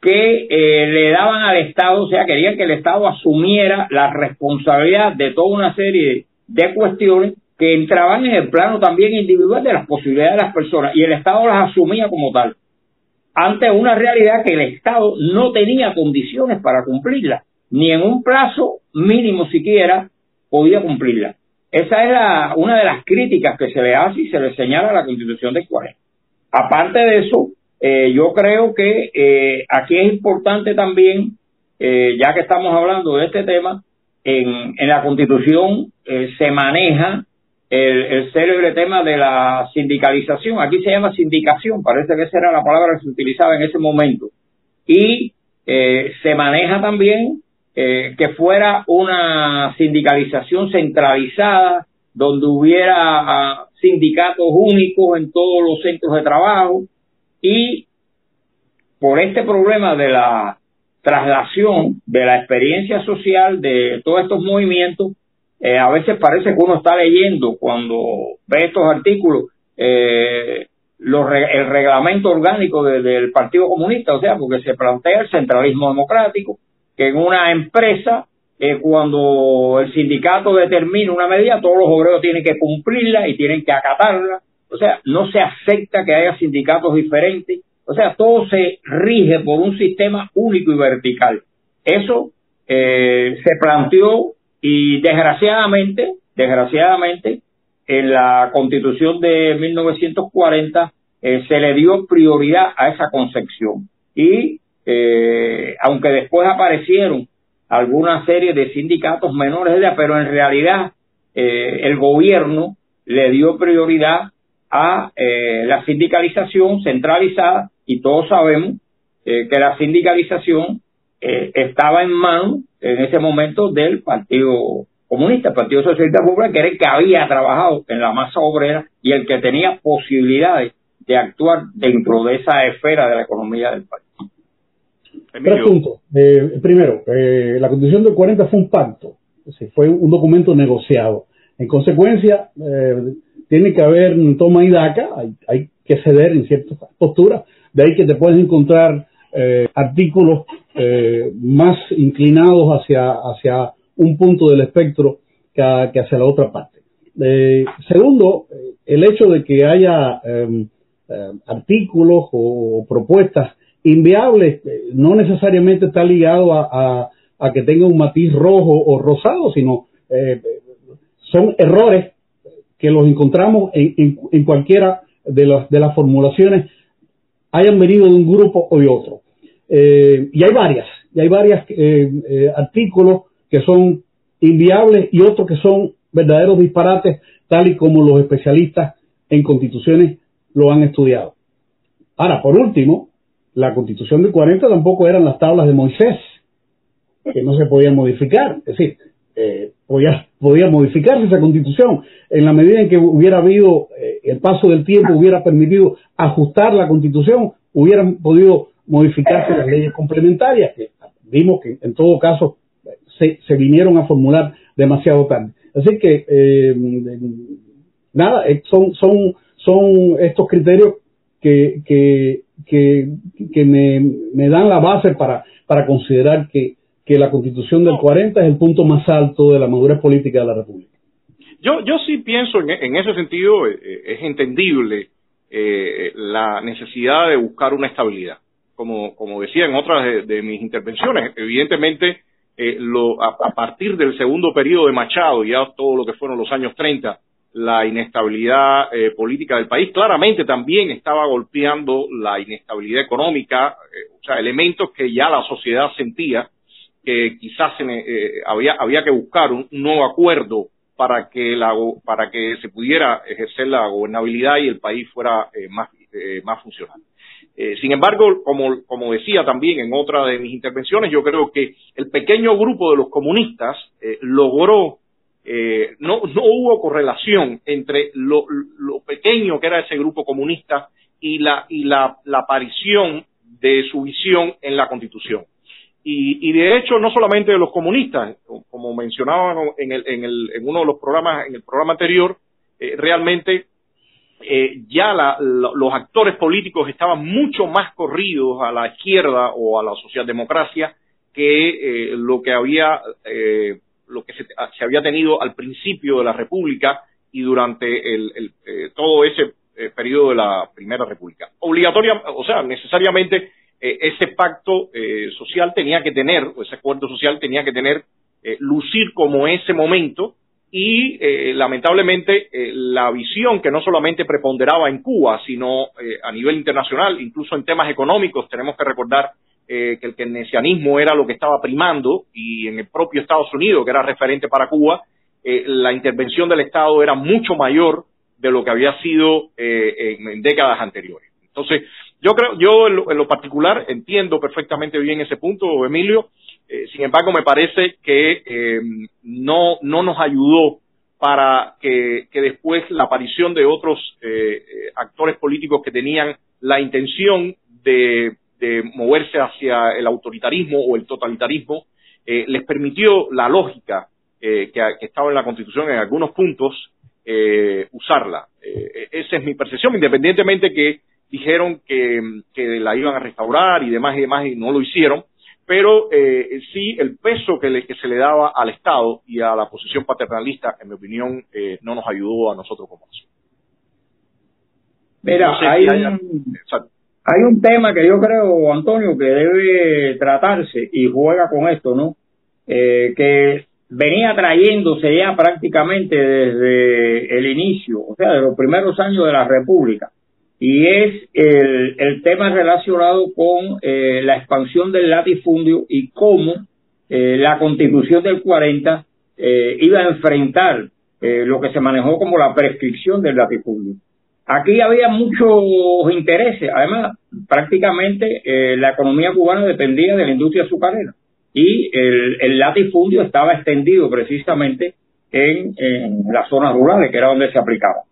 que eh, le daban al Estado, o sea, querían que el Estado asumiera la responsabilidad de toda una serie de cuestiones que entraban en el plano también individual de las posibilidades de las personas y el Estado las asumía como tal. ante una realidad que el Estado no tenía condiciones para cumplirla, ni en un plazo mínimo siquiera podía cumplirla. Esa es la, una de las críticas que se le hace y se le señala a la Constitución de 40. Aparte de eso, eh, yo creo que eh, aquí es importante también, eh, ya que estamos hablando de este tema, en, en la Constitución se maneja el, el, célebre tema de la sindicalización. Aquí se llama sindicación, parece que esa era la palabra que se utilizaba en ese momento. Y se maneja también eh, que fuera una sindicalización centralizada, donde hubiera ah, sindicatos únicos en todos los centros de trabajo y por este problema de la traslación de la experiencia social de todos estos movimientos, eh, a veces parece que uno está leyendo cuando ve estos artículos eh, el reglamento orgánico del Partido Comunista, o sea, porque se plantea el centralismo democrático, que en una empresa, eh, cuando el sindicato determina una medida, todos los obreros tienen que cumplirla y tienen que acatarla. O sea, no se acepta que haya sindicatos diferentes. O sea, todo se rige por un sistema único y vertical. Eso eh, se planteó y desgraciadamente, desgraciadamente, en la constitución de 1940 eh, se le dio prioridad a esa concepción. Y eh, aunque después aparecieron alguna serie de sindicatos menores, pero en realidad eh, el gobierno le dio prioridad a eh, la sindicalización centralizada y todos sabemos que la sindicalización estaba en manos en ese momento del Partido Comunista, el Partido Socialista Popular, que era el que había trabajado en la masa obrera y el que tenía posibilidades de actuar dentro de esa esfera de la economía del país. Tres puntos. Eh, primero, eh, la Constitución del 40 fue un pacto, fue un documento negociado. En consecuencia, eh, tiene que haber toma y daca, hay, que ceder en ciertas posturas, de ahí que te puedes encontrar artículos más inclinados hacia, un punto del espectro que, hacia la otra parte. segundo, el hecho de que haya em, artículos o propuestas inviable no necesariamente está ligado a, que tenga un matiz rojo o rosado, sino eh, son errores que los encontramos en, cualquiera de, de las formulaciones, hayan venido de un grupo o de otro. Eh, y hay varias, y hay varios eh, artículos que son inviables y otros que son verdaderos disparates, tal y como los especialistas en constituciones lo han estudiado. Ahora, por último, la constitución del 40 tampoco eran las tablas de Moisés, que no se podían modificar. Es decir, eh, podía, podía modificarse esa constitución en la medida en que hubiera habido eh, el paso del tiempo, hubiera permitido ajustar la constitución, hubieran podido modificarse las leyes complementarias, que vimos que en todo caso se, se vinieron a formular demasiado tarde. Así que, eh, nada, son, son, son estos criterios que, que, que, me, me, dan la base para, para considerar que, que la constitución del 40 es el punto más alto de la madurez política de la República. Yo, yo sí pienso en, ese sentido, eh, eh, es entendible eh, la necesidad de buscar una estabilidad. Como, decía en otras de, mis intervenciones, evidentemente, a, a, partir del segundo periodo de Machado, ya todo lo que fueron los años 30, la inestabilidad política del país. Claramente también estaba golpeando la inestabilidad económica, o sea, elementos que ya la sociedad sentía que quizás eh, había, había que buscar un, nuevo acuerdo para que, la, para que se pudiera ejercer la gobernabilidad y el país fuera más, más funcional. sin embargo, como, como decía también en otra de mis intervenciones, yo creo que el pequeño grupo de los comunistas logró eh, no, no hubo correlación entre lo, lo, pequeño que era ese grupo comunista y la, y la, la aparición de su visión en la Constitución. Y, y, de hecho, no solamente de los comunistas, como mencionaban en, el, en, el, en uno de los programas, en el programa anterior, eh, realmente eh, ya la, los actores políticos estaban mucho más corridos a la izquierda o a la socialdemocracia que eh, lo que había eh, lo que se, había tenido al principio de la República y durante el, eh, todo ese eh, periodo de la Primera República. Obligatoria, o sea, necesariamente ese pacto social tenía que tener, o ese acuerdo social tenía que tener, lucir como ese momento y eh, lamentablemente eh, la visión que no solamente preponderaba en Cuba, sino eh, a nivel internacional, incluso en temas económicos, tenemos que recordar que el keynesianismo era lo que estaba primando y en el propio Estados Unidos, que era referente para Cuba, la intervención del Estado era mucho mayor de lo que había sido en, décadas anteriores. Entonces, yo creo, yo en lo particular entiendo perfectamente bien ese punto, Emilio, eh, sin embargo, me parece que eh, no, no nos ayudó para que, después la aparición de otros eh, actores políticos que tenían la intención de, moverse hacia el autoritarismo o el totalitarismo, les permitió la lógica que, estaba en la Constitución en algunos puntos usarla. esa es mi percepción, independientemente que dijeron que, que la iban a restaurar y demás y demás y no lo hicieron pero eh, sí el peso que, se le daba al Estado y a la posición paternalista, en mi opinión, eh, no nos ayudó a nosotros como nación. Mira, hay, un, tema que yo creo, Antonio, que debe tratarse y juega con esto, ¿no? Eh, que venía trayéndose ya prácticamente desde el inicio, o sea, de los primeros años de la República y es el, tema relacionado con eh, la expansión del latifundio y cómo eh, la constitución del 40 eh, iba a enfrentar lo que se manejó como la prescripción del latifundio. Aquí había muchos intereses, además prácticamente la economía cubana dependía de la industria azucarera y el, el latifundio estaba extendido precisamente en, en las zonas rurales, que era donde se aplicaba.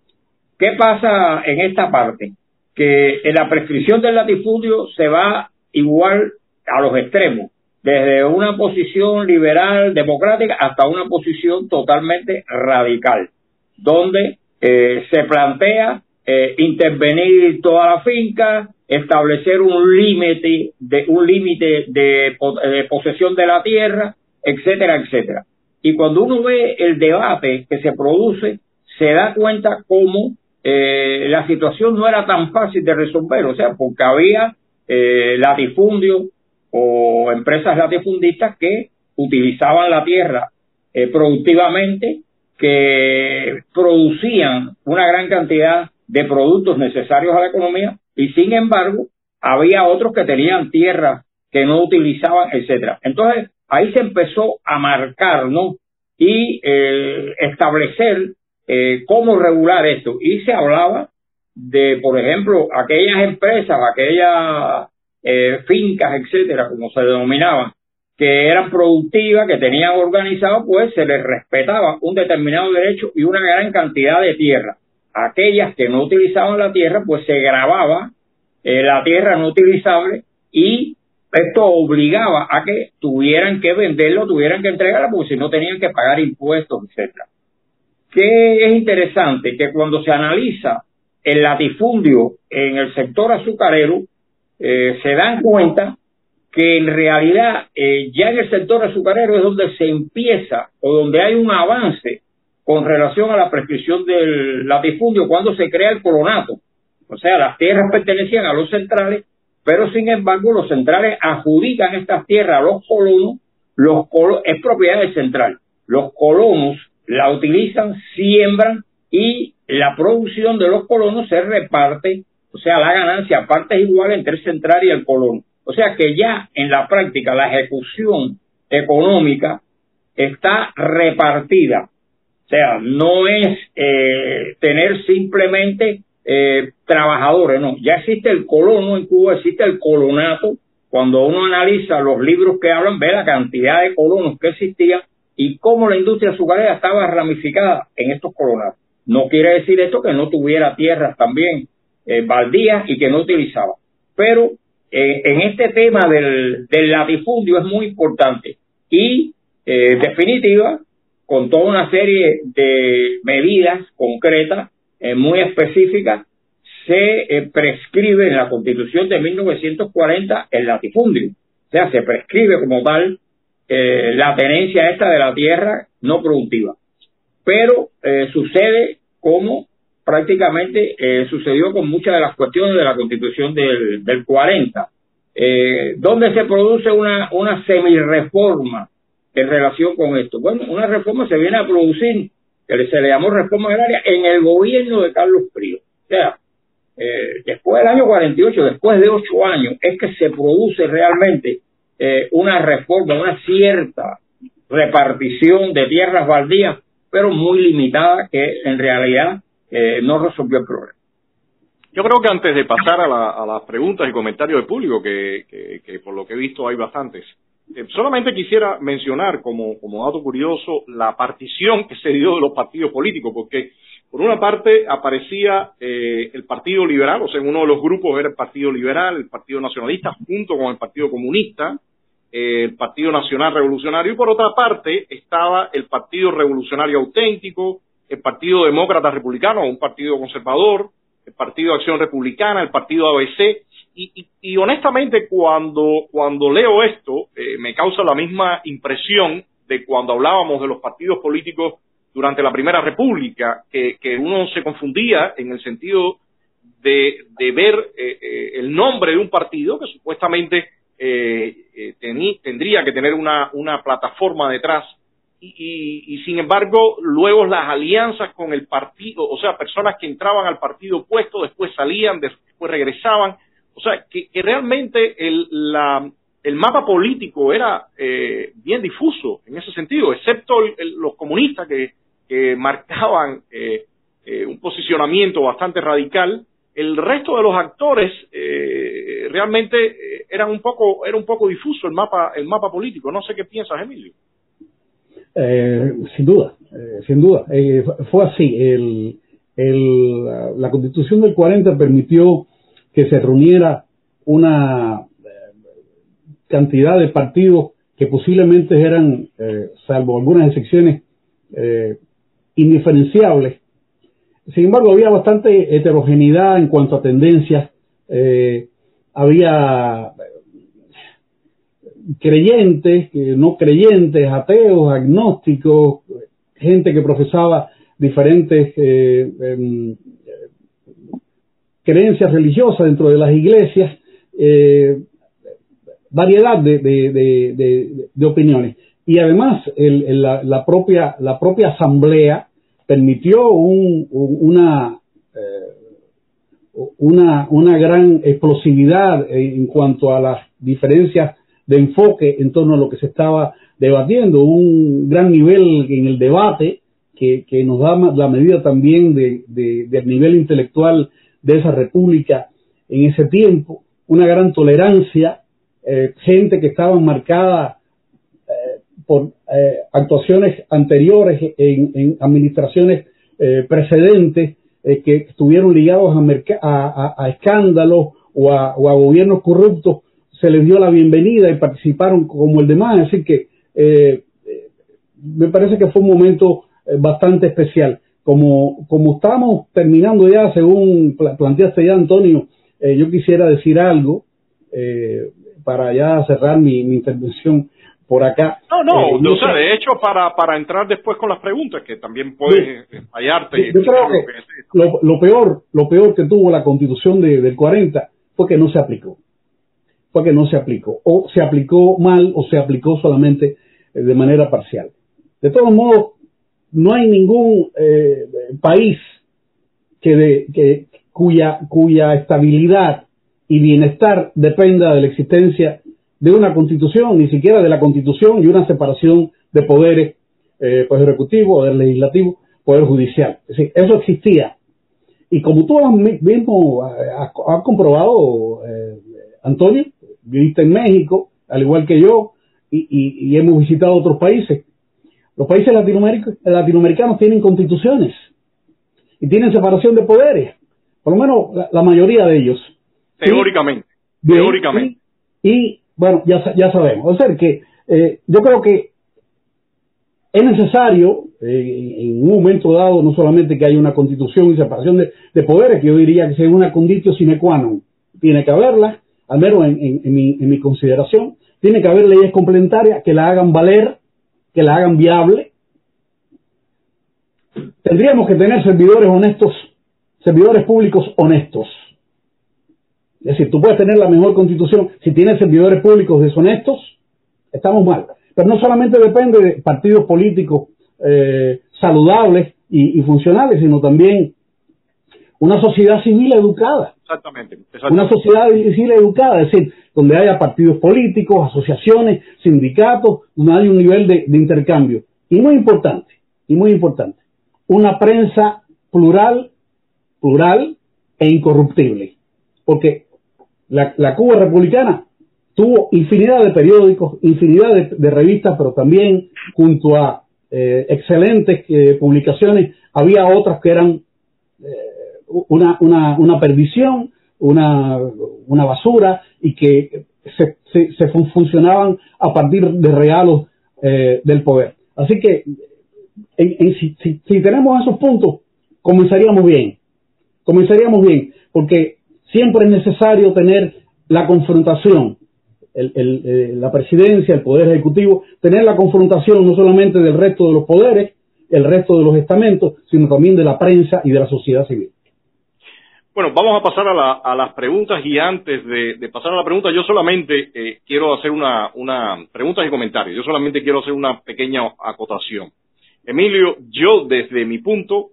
¿Qué pasa en esta parte? Que en la prescripción del latifundio se va igual a los extremos, desde una posición liberal, democrática, hasta una posición totalmente radical, donde eh, se plantea eh, intervenir toda la finca, establecer un límite de un límite de, de, posesión de la tierra, etcétera, etcétera. Y cuando uno ve el debate que se produce, se da cuenta cómo eh, la situación no era tan fácil de resolver, o sea, porque había eh, latifundios o empresas latifundistas que utilizaban la tierra eh, productivamente, que producían una gran cantidad de productos necesarios a la economía y sin embargo había otros que tenían tierra que no utilizaban, etcétera. Entonces ahí se empezó a marcar, ¿no? Y eh, establecer eh, cómo regular esto. Y se hablaba de, por ejemplo, aquellas empresas, aquellas eh, fincas, etcétera, como se denominaban, que eran productivas, que tenían organizado, pues se les respetaba un determinado derecho y una gran cantidad de tierra. Aquellas que no utilizaban la tierra, pues se grababa eh, la tierra no utilizable y esto obligaba a que tuvieran que venderlo, tuvieran que entregarla, porque si no tenían que pagar impuestos, etcétera que es interesante que cuando se analiza el latifundio en el sector azucarero, eh, se dan cuenta que en realidad eh, ya en el sector azucarero es donde se empieza o donde hay un avance con relación a la prescripción del latifundio cuando se crea el colonato. O sea, las tierras pertenecían a los centrales, pero sin embargo los centrales adjudican estas tierras a los colonos, los es propiedad del central. Los colonos la utilizan, siembran y la producción de los colonos se reparte, o sea, la ganancia parte igual entre el central y el colono. O sea que ya en la práctica la ejecución económica está repartida. O sea, no es eh, tener simplemente eh, trabajadores, no. Ya existe el colono en Cuba, existe el colonato. Cuando uno analiza los libros que hablan, ve la cantidad de colonos que existían y cómo la industria azucarera estaba ramificada en estos colonatos. No quiere decir esto que no tuviera tierras también eh, baldías y que no utilizaba. Pero eh, en este tema del, latifundio es muy importante y eh, definitiva con toda una serie de medidas concretas eh, muy específicas se prescribe en la constitución de 1940 el latifundio. O sea, se prescribe como tal eh, la tenencia esta de la tierra no productiva. Pero eh, sucede como prácticamente eh, sucedió con muchas de las cuestiones de la constitución del, del 40, eh, donde se produce una, una semi-reforma en relación con esto. Bueno, una reforma se viene a producir, que se le llamó reforma agraria, en el gobierno de Carlos Frío. O sea, después del año 48, después de ocho años, es que se produce realmente eh, una reforma, una cierta repartición de tierras baldías, pero muy limitada, que en realidad eh, no resolvió el problema. Yo creo que antes de pasar a, las preguntas y comentarios del público, que, por lo que he visto hay bastantes, eh, solamente quisiera mencionar como dato curioso la partición que se dio de los partidos políticos, porque por una parte aparecía eh, el Partido Liberal, o sea, uno de los grupos era el Partido Liberal, el Partido Nacionalista, junto con el Partido Comunista, eh, el Partido Nacional Revolucionario, y por otra parte estaba el Partido Revolucionario Auténtico, el Partido Demócrata Republicano, un partido conservador, el Partido Acción Republicana, el Partido ABC, y, honestamente cuando, cuando leo esto eh, me causa la misma impresión de cuando hablábamos de los partidos políticos durante la Primera República, que, uno se confundía en el sentido de, ver eh, eh, el nombre de un partido que supuestamente tendría que tener una, una plataforma detrás. Y, sin embargo luego las alianzas con el partido, o sea, personas que entraban al partido opuesto, después salían, después regresaban, o sea, que, realmente el, la, el mapa político era eh, bien difuso en ese sentido, excepto los comunistas que, marcaban eh, eh, un posicionamiento bastante radical, el resto de los actores realmente eran un poco era un poco difuso el mapa el mapa político. No sé qué piensas, Emilio. Eh, sin duda, eh, sin duda. Eh, fue así. El, la, constitución del 40 permitió que se reuniera una cantidad de partidos que posiblemente eran, salvo algunas excepciones, indiferenciables. Sin embargo, había bastante heterogeneidad en cuanto a tendencias. había creyentes, no creyentes, ateos, agnósticos, gente que profesaba diferentes eh, em, creencias religiosas dentro de las iglesias, eh, variedad de, opiniones. Y además la propia asamblea permitió una, eh, una, una gran explosividad en cuanto a las diferencias de enfoque en torno a lo que se estaba debatiendo, un gran nivel en el debate que, nos da la medida también de, del nivel intelectual de esa república en ese tiempo, una gran tolerancia, eh, gente que estaba marcada por eh, actuaciones anteriores en, administraciones precedentes que estuvieron ligados a, escándalos o a, o a gobiernos corruptos se les dio la bienvenida y participaron como el demás, así que eh, me parece que fue un momento eh, bastante especial. Como, como estamos terminando ya, según planteaste ya, Antonio, eh, yo quisiera decir algo para ya cerrar mi, intervención por acá. No, no, no sé, de hecho, para, para entrar después con las preguntas, que también puede fallarte. Yo, creo que, lo, peor, lo peor que tuvo la constitución de, del 40 fue que no se aplicó que no se aplicó, o se aplicó mal o se aplicó solamente eh, de manera parcial. De todos modos, no hay ningún eh, país que de, cuya, cuya estabilidad y bienestar dependa de la existencia de una constitución, ni siquiera de la constitución y una separación de poderes, eh, poder ejecutivo, poder legislativo, poder judicial. Es decir, eso existía. Y como tú mismo has, comprobado, Antonio, viviste en México, al igual que yo, y, hemos visitado otros países. Los países latinoamericanos tienen constituciones y tienen separación de poderes, por lo menos la, mayoría de ellos. Teóricamente. teóricamente. Y, bueno, ya, ya sabemos. O sea que eh, yo creo que es necesario, eh, en un momento dado, no solamente que haya una constitución y separación de, de poderes, que yo diría que sea una condición sine qua non. Tiene que haberla, al menos en, mi, consideración, tiene que haber leyes complementarias que la hagan valer, que la hagan viable. Tendríamos que tener servidores honestos servidores públicos honestos. Es decir, tú puedes tener la mejor constitución, si tienes servidores públicos deshonestos, estamos mal. Pero no solamente depende de partidos políticos eh, saludables y, funcionales, sino también una sociedad civil educada. Exactamente, Una sociedad civil educada, es decir, donde haya partidos políticos, asociaciones, sindicatos, donde haya un nivel de, intercambio. Y muy importante, y muy importante, una prensa plural, plural e incorruptible. Porque la, Cuba republicana tuvo infinidad de periódicos, infinidad de revistas, pero también junto a eh, excelentes eh, publicaciones, había otras que eran eh, una, una, una, perdición, una, una basura y que se, se, funcionaban a partir de regalos del poder. Así que si, si tenemos esos puntos, comenzaríamos bien, comenzaríamos bien, porque siempre es necesario tener la confrontación eh, la presidencia, el poder ejecutivo, tener la confrontación no solamente del resto de los poderes, el resto de los estamentos, sino también de la prensa y de la sociedad civil. Bueno, vamos a pasar a, las preguntas y antes de, pasar a la pregunta, yo solamente eh, quiero hacer una, una preguntas y comentarios. Yo solamente quiero hacer una pequeña acotación. Emilio, yo desde mi punto,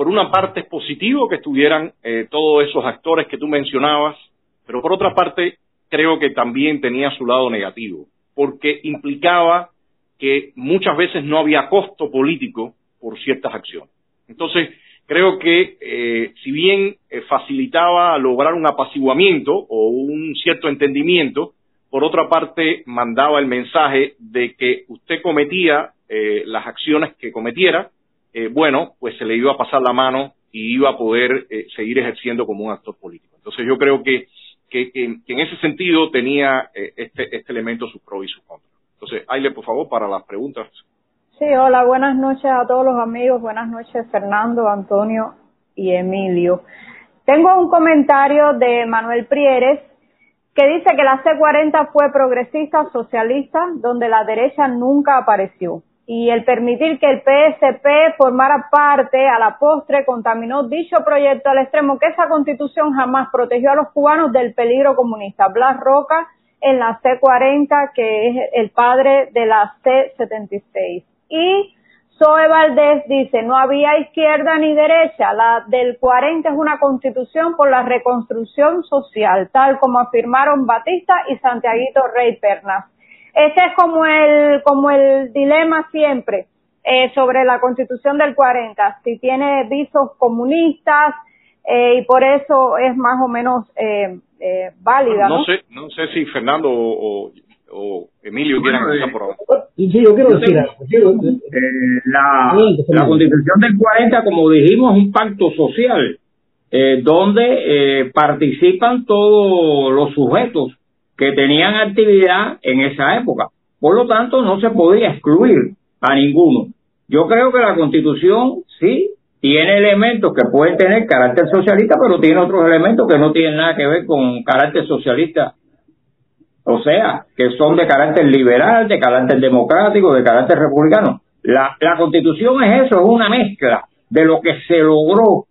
por una parte es positivo que estuvieran eh, todos esos actores que tú mencionabas, pero por otra parte creo que también tenía su lado negativo, porque implicaba que muchas veces no había costo político por ciertas acciones. Entonces, creo que eh, si bien eh, facilitaba lograr un apaciguamiento o un cierto entendimiento, por otra parte mandaba el mensaje de que usted cometía eh, las acciones que cometiera, bueno, pues se le iba a pasar la mano y iba a poder seguir ejerciendo como un actor político. Entonces yo creo que que, en ese sentido tenía eh, este, este elemento sus pros y sus contras. Entonces, Aile, por favor, para las preguntas. Sí, hola, buenas noches a todos los amigos, buenas noches Fernando, Antonio y Emilio. Tengo un comentario de Manuel Prieres que dice que la C40 fue progresista, socialista, donde la derecha nunca apareció y el permitir que el PSP formara parte a la postre contaminó dicho proyecto al extremo que esa constitución jamás protegió a los cubanos del peligro comunista. Blas Roca en la C40, que es el padre de la C76. Y Zoe Valdés dice, no había izquierda ni derecha, la del 40 es una constitución por la reconstrucción social, tal como afirmaron Batista y Santiaguito Rey Pernas. Ese es como el, como el dilema siempre eh, sobre la constitución del 40, si tiene visos comunistas eh, y por eso es más o menos eh, eh válida. No, sé, no sé si Fernando o, Emilio quieran empezar por ahora. Sí, yo quiero decir la, la constitución del 40, como dijimos, es un pacto social donde participan todos los sujetos que tenían actividad en esa época. Por lo tanto, no se podía excluir a ninguno. Yo creo que la Constitución sí tiene elementos que pueden tener carácter socialista, pero tiene otros elementos que no tienen nada que ver con carácter socialista. O sea, que son de carácter liberal, de carácter democrático, de carácter republicano. La, Constitución es eso, es una mezcla de lo que se logró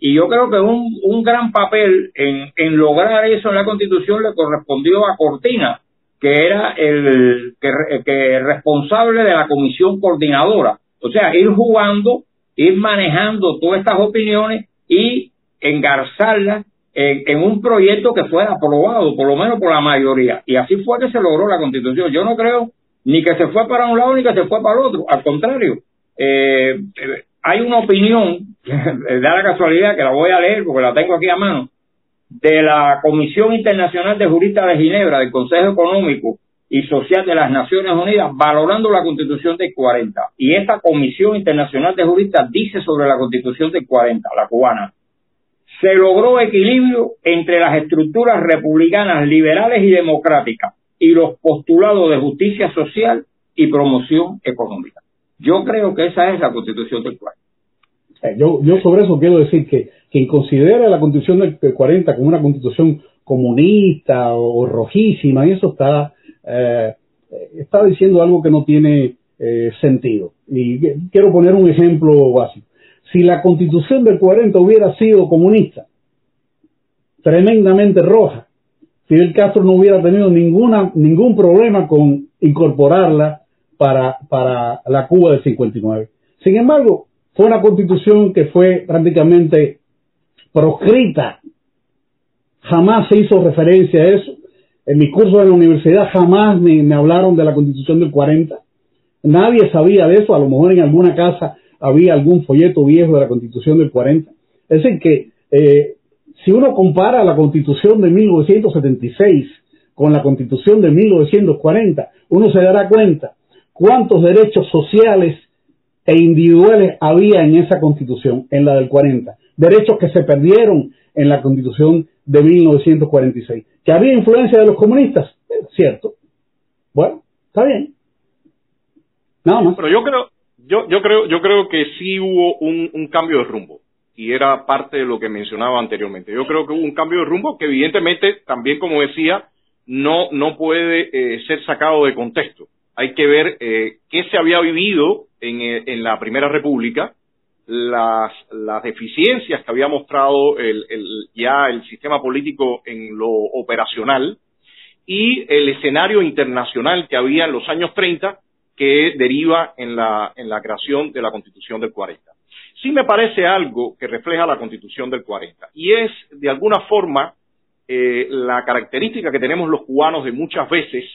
y yo creo que un, un gran papel en, en lograr eso en la Constitución le correspondió a Cortina, que era el que, que responsable de la comisión coordinadora. O sea, ir jugando, ir manejando todas estas opiniones y engarzarlas en, en, un proyecto que fuera aprobado, por lo menos por la mayoría. Y así fue que se logró la Constitución. Yo no creo ni que se fue para un lado ni que se fue para el otro. Al contrario, eh, hay una opinión, <laughs> da la casualidad que la voy a leer porque la tengo aquí a mano, de la Comisión Internacional de Juristas de Ginebra, del Consejo Económico y Social de las Naciones Unidas, valorando la Constitución del 40. Y esta Comisión Internacional de Juristas dice sobre la Constitución del 40, la cubana, se logró equilibrio entre las estructuras republicanas, liberales y democráticas y los postulados de justicia social y promoción económica. Yo creo que esa es la constitución del 40. Eh, yo, yo sobre eso quiero decir que quien considera la constitución del 40 como una constitución comunista o, rojísima, y eso está, eh, está diciendo algo que no tiene eh, sentido. Y quiero poner un ejemplo básico. si la constitución del 40 hubiera sido comunista, tremendamente roja, Fidel Castro no hubiera tenido ninguna, ningún problema con incorporarla para, para la Cuba del 59. Sin embargo, fue una constitución que fue prácticamente proscrita. Jamás se hizo referencia a eso. En mi curso en la universidad jamás me, me hablaron de la constitución del 40. Nadie sabía de eso. A lo mejor en alguna casa había algún folleto viejo de la constitución del 40. Es decir, que eh, si uno compara la constitución de 1976 con la constitución de 1940, uno se dará cuenta cuántos derechos sociales e individuales había en esa constitución, en la del 40. Derechos que se perdieron en la constitución de 1946. ¿Que había influencia de los comunistas? cierto. Bueno, está bien. Nada más. Pero yo creo, yo, yo creo, yo creo que sí hubo un, cambio de rumbo y era parte de lo que mencionaba anteriormente. Yo creo que hubo un cambio de rumbo que evidentemente también, como decía, no, no puede eh, ser sacado de contexto. Hay que ver eh, qué se había vivido en, eh, en la Primera República, las, las deficiencias que había mostrado el, el, ya el sistema político en lo operacional y el escenario internacional que había en los años 30 que deriva en la, en la creación de la Constitución del 40. Sí me parece algo que refleja la Constitución del 40 y es de alguna forma eh, la característica que tenemos los cubanos de muchas veces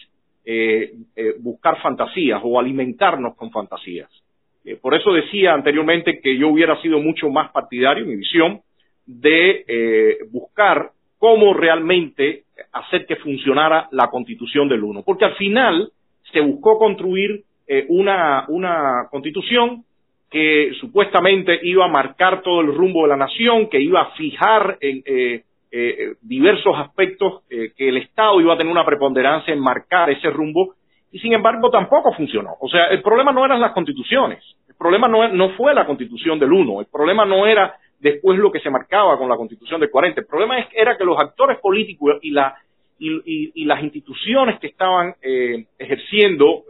eh, eh, buscar fantasías o alimentarnos con fantasías. por eso decía anteriormente que yo hubiera sido mucho más partidario, mi visión, de buscar cómo realmente hacer que funcionara la constitución del uno. Porque al final se buscó construir eh, una, una constitución que supuestamente iba a marcar todo el rumbo de la nación, que iba a fijar en eh, eh, diversos aspectos, que el Estado iba a tener una preponderancia en marcar ese rumbo, y sin embargo tampoco funcionó. O sea, el problema no eran las constituciones, el problema no, no fue la constitución del 1, el problema no era después lo que se marcaba con la constitución del 40, el problema era que los actores políticos y, la, y, las instituciones que estaban ejerciendo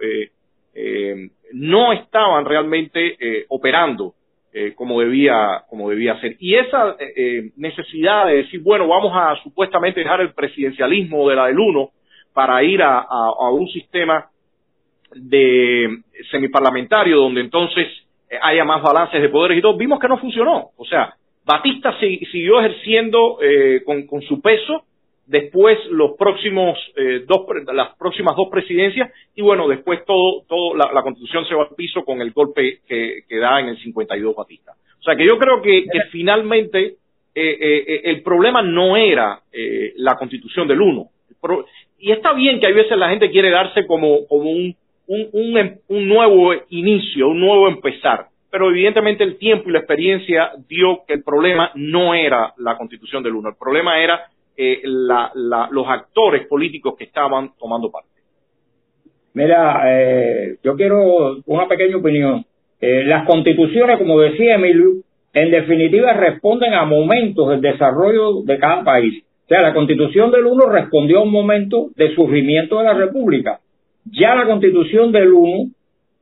eh, no estaban realmente eh, operando eh, como debía como debía ser. Y esa necesidad de decir bueno vamos a supuestamente dejar el presidencialismo de la del uno para ir a, un sistema de semiparlamentario donde entonces haya más balances de poderes y todo vimos que no funcionó. O sea Batista siguió ejerciendo con, con su peso después los próximos eh, dos las próximas dos presidencias y bueno después todo todo la, constitución se va al piso con el golpe que, que, da en el 52 Batista. O sea que yo creo que, que finalmente eh, eh, el problema no era la constitución del uno. Y está bien que a veces la gente quiere darse como como un un, un, em, un nuevo inicio un nuevo empezar pero evidentemente el tiempo y la experiencia dio que el problema no era la constitución del uno. El problema era eh, la, los actores políticos que estaban tomando parte. Mira, eh, yo quiero una pequeña opinión. Eh, las constituciones, como decía Emilio, en definitiva responden a momentos del desarrollo de cada país. O sea, la constitución del 1 respondió a un momento de surgimiento de la República. Ya la constitución del 1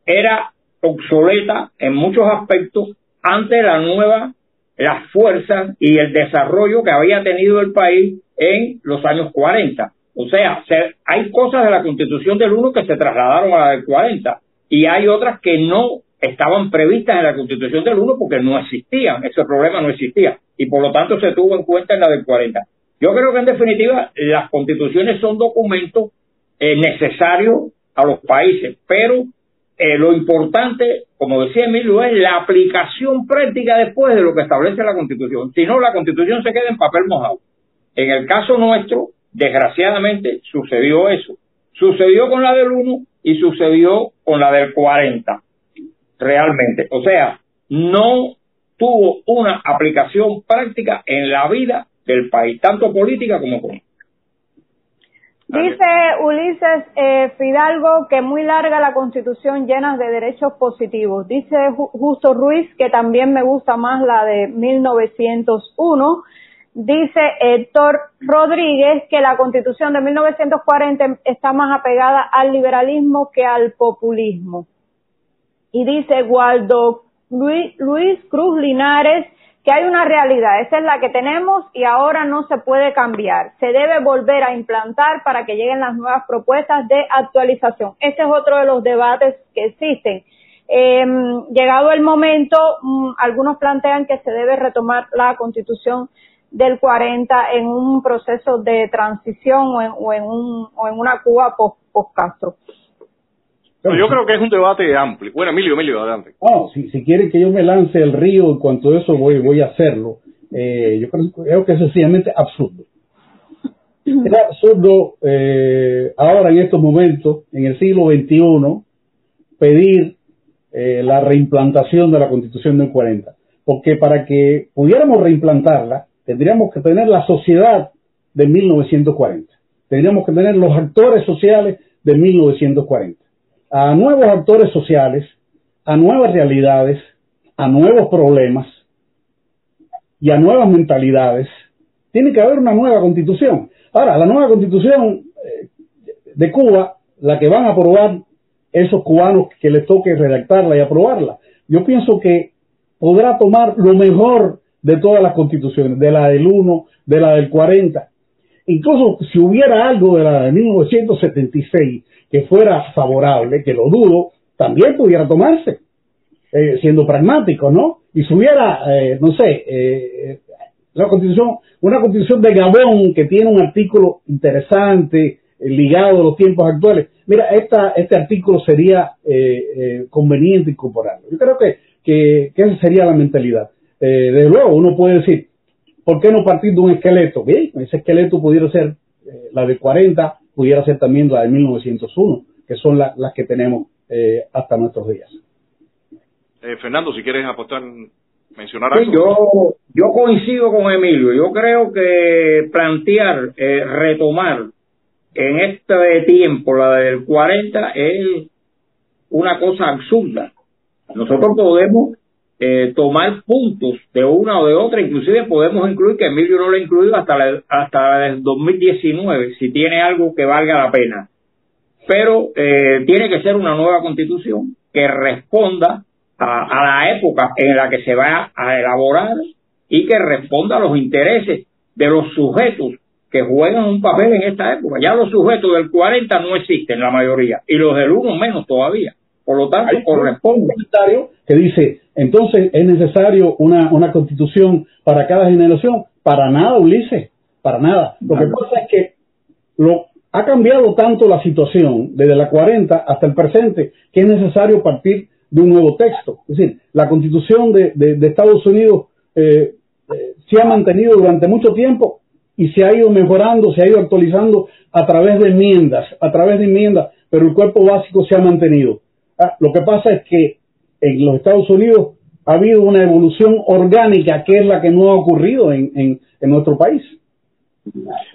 era obsoleta en muchos aspectos ante la nueva las fuerzas y el desarrollo que había tenido el país en los años 40. O sea, hay cosas de la constitución del 1 que se trasladaron a la del 40 y hay otras que no estaban previstas en la constitución del 1 porque no existían, ese problema no existía y por lo tanto se tuvo en cuenta en la del 40. Yo creo que en definitiva las constituciones son documentos eh, necesarios a los países, pero eh, lo importante, como decía Emilio, es la aplicación práctica después de lo que establece la Constitución. Si no, la Constitución se queda en papel mojado. En el caso nuestro, desgraciadamente, sucedió eso. Sucedió con la del 1 y sucedió con la del 40, realmente. O sea, no tuvo una aplicación práctica en la vida del país, tanto política como económica. Dice Ulises eh, Fidalgo que muy larga la constitución llena de derechos positivos. Dice Justo Ruiz que también me gusta más la de 1901. Dice Héctor Rodríguez que la constitución de 1940 está más apegada al liberalismo que al populismo. Y dice Waldo Luis, Cruz Linares que hay una realidad, esa es la que tenemos y ahora no se puede cambiar. Se debe volver a implantar para que lleguen las nuevas propuestas de actualización. Este es otro de los debates que existen. Eh, llegado el momento, mm, algunos plantean que se debe retomar la constitución del 40 en un proceso de transición o en, o en, un, o en una Cuba post-Castro yo creo que es un debate amplio. Bueno, Emilio, Emilio, adelante. Oh, si, si quiere que yo me lance el río en cuanto a eso, voy, voy a hacerlo. Eh, yo creo, que es sencillamente absurdo. Es absurdo eh, ahora, en estos momentos, en el siglo XXI, pedir eh, la reimplantación de la Constitución del 40. Porque para que pudiéramos reimplantarla, tendríamos que tener la sociedad de 1940. Tendríamos que tener los actores sociales de 1940 a nuevos actores sociales, a nuevas realidades, a nuevos problemas y a nuevas mentalidades, tiene que haber una nueva constitución. Ahora, la nueva constitución eh, de Cuba, la que van a aprobar esos cubanos que les toque redactarla y aprobarla, yo pienso que podrá tomar lo mejor de todas las constituciones, de la del 1, de la del 40. Incluso si hubiera algo de la de 1976 que fuera favorable, que lo dudo, también pudiera tomarse, eh, siendo pragmático, ¿no? Y si hubiera, eh, no sé, eh, la constitución, una constitución de Gabón que tiene un artículo interesante ligado a los tiempos actuales, mira, este artículo sería conveniente incorporarlo. Yo creo que, que, que, esa sería la mentalidad. Desde luego, uno puede decir, ¿por qué no partir de un esqueleto? Bien, ese esqueleto pudiera ser la de 40 pudiera ser también la de 1901, que son las que tenemos eh, hasta nuestros días. Eh, Fernando, si quieres apostar, mencionar algo. Yo, yo coincido con Emilio. Yo creo que plantear, eh, retomar en este tiempo la del 40 es una cosa absurda. Nosotros podemos eh, tomar puntos de una o de otra, inclusive podemos incluir que Emilio no lo ha incluido hasta, hasta el 2019, si tiene algo que valga la pena. Pero eh, tiene que ser una nueva constitución que responda a, a, la época en la que se va a elaborar y que responda a los intereses de los sujetos que juegan un papel en esta época. Ya los sujetos del 40 no existen, la mayoría, y los del 1 menos todavía. Por lo tanto, corresponde. Un comentario que dice, entonces es necesario una, una constitución para cada generación. Para nada, Ulises, para nada. Lo que pasa es que lo, ha cambiado tanto la situación desde la 40 hasta el presente que es necesario partir de un nuevo texto. Es decir, la constitución de, de, Estados Unidos eh, eh, se ha mantenido durante mucho tiempo y se ha ido mejorando, se ha ido actualizando a través de enmiendas, a través de enmiendas, pero el cuerpo básico se ha mantenido. Ah, lo que pasa es que en los Estados Unidos ha habido una evolución orgánica que es la que no ha ocurrido en, en, nuestro país.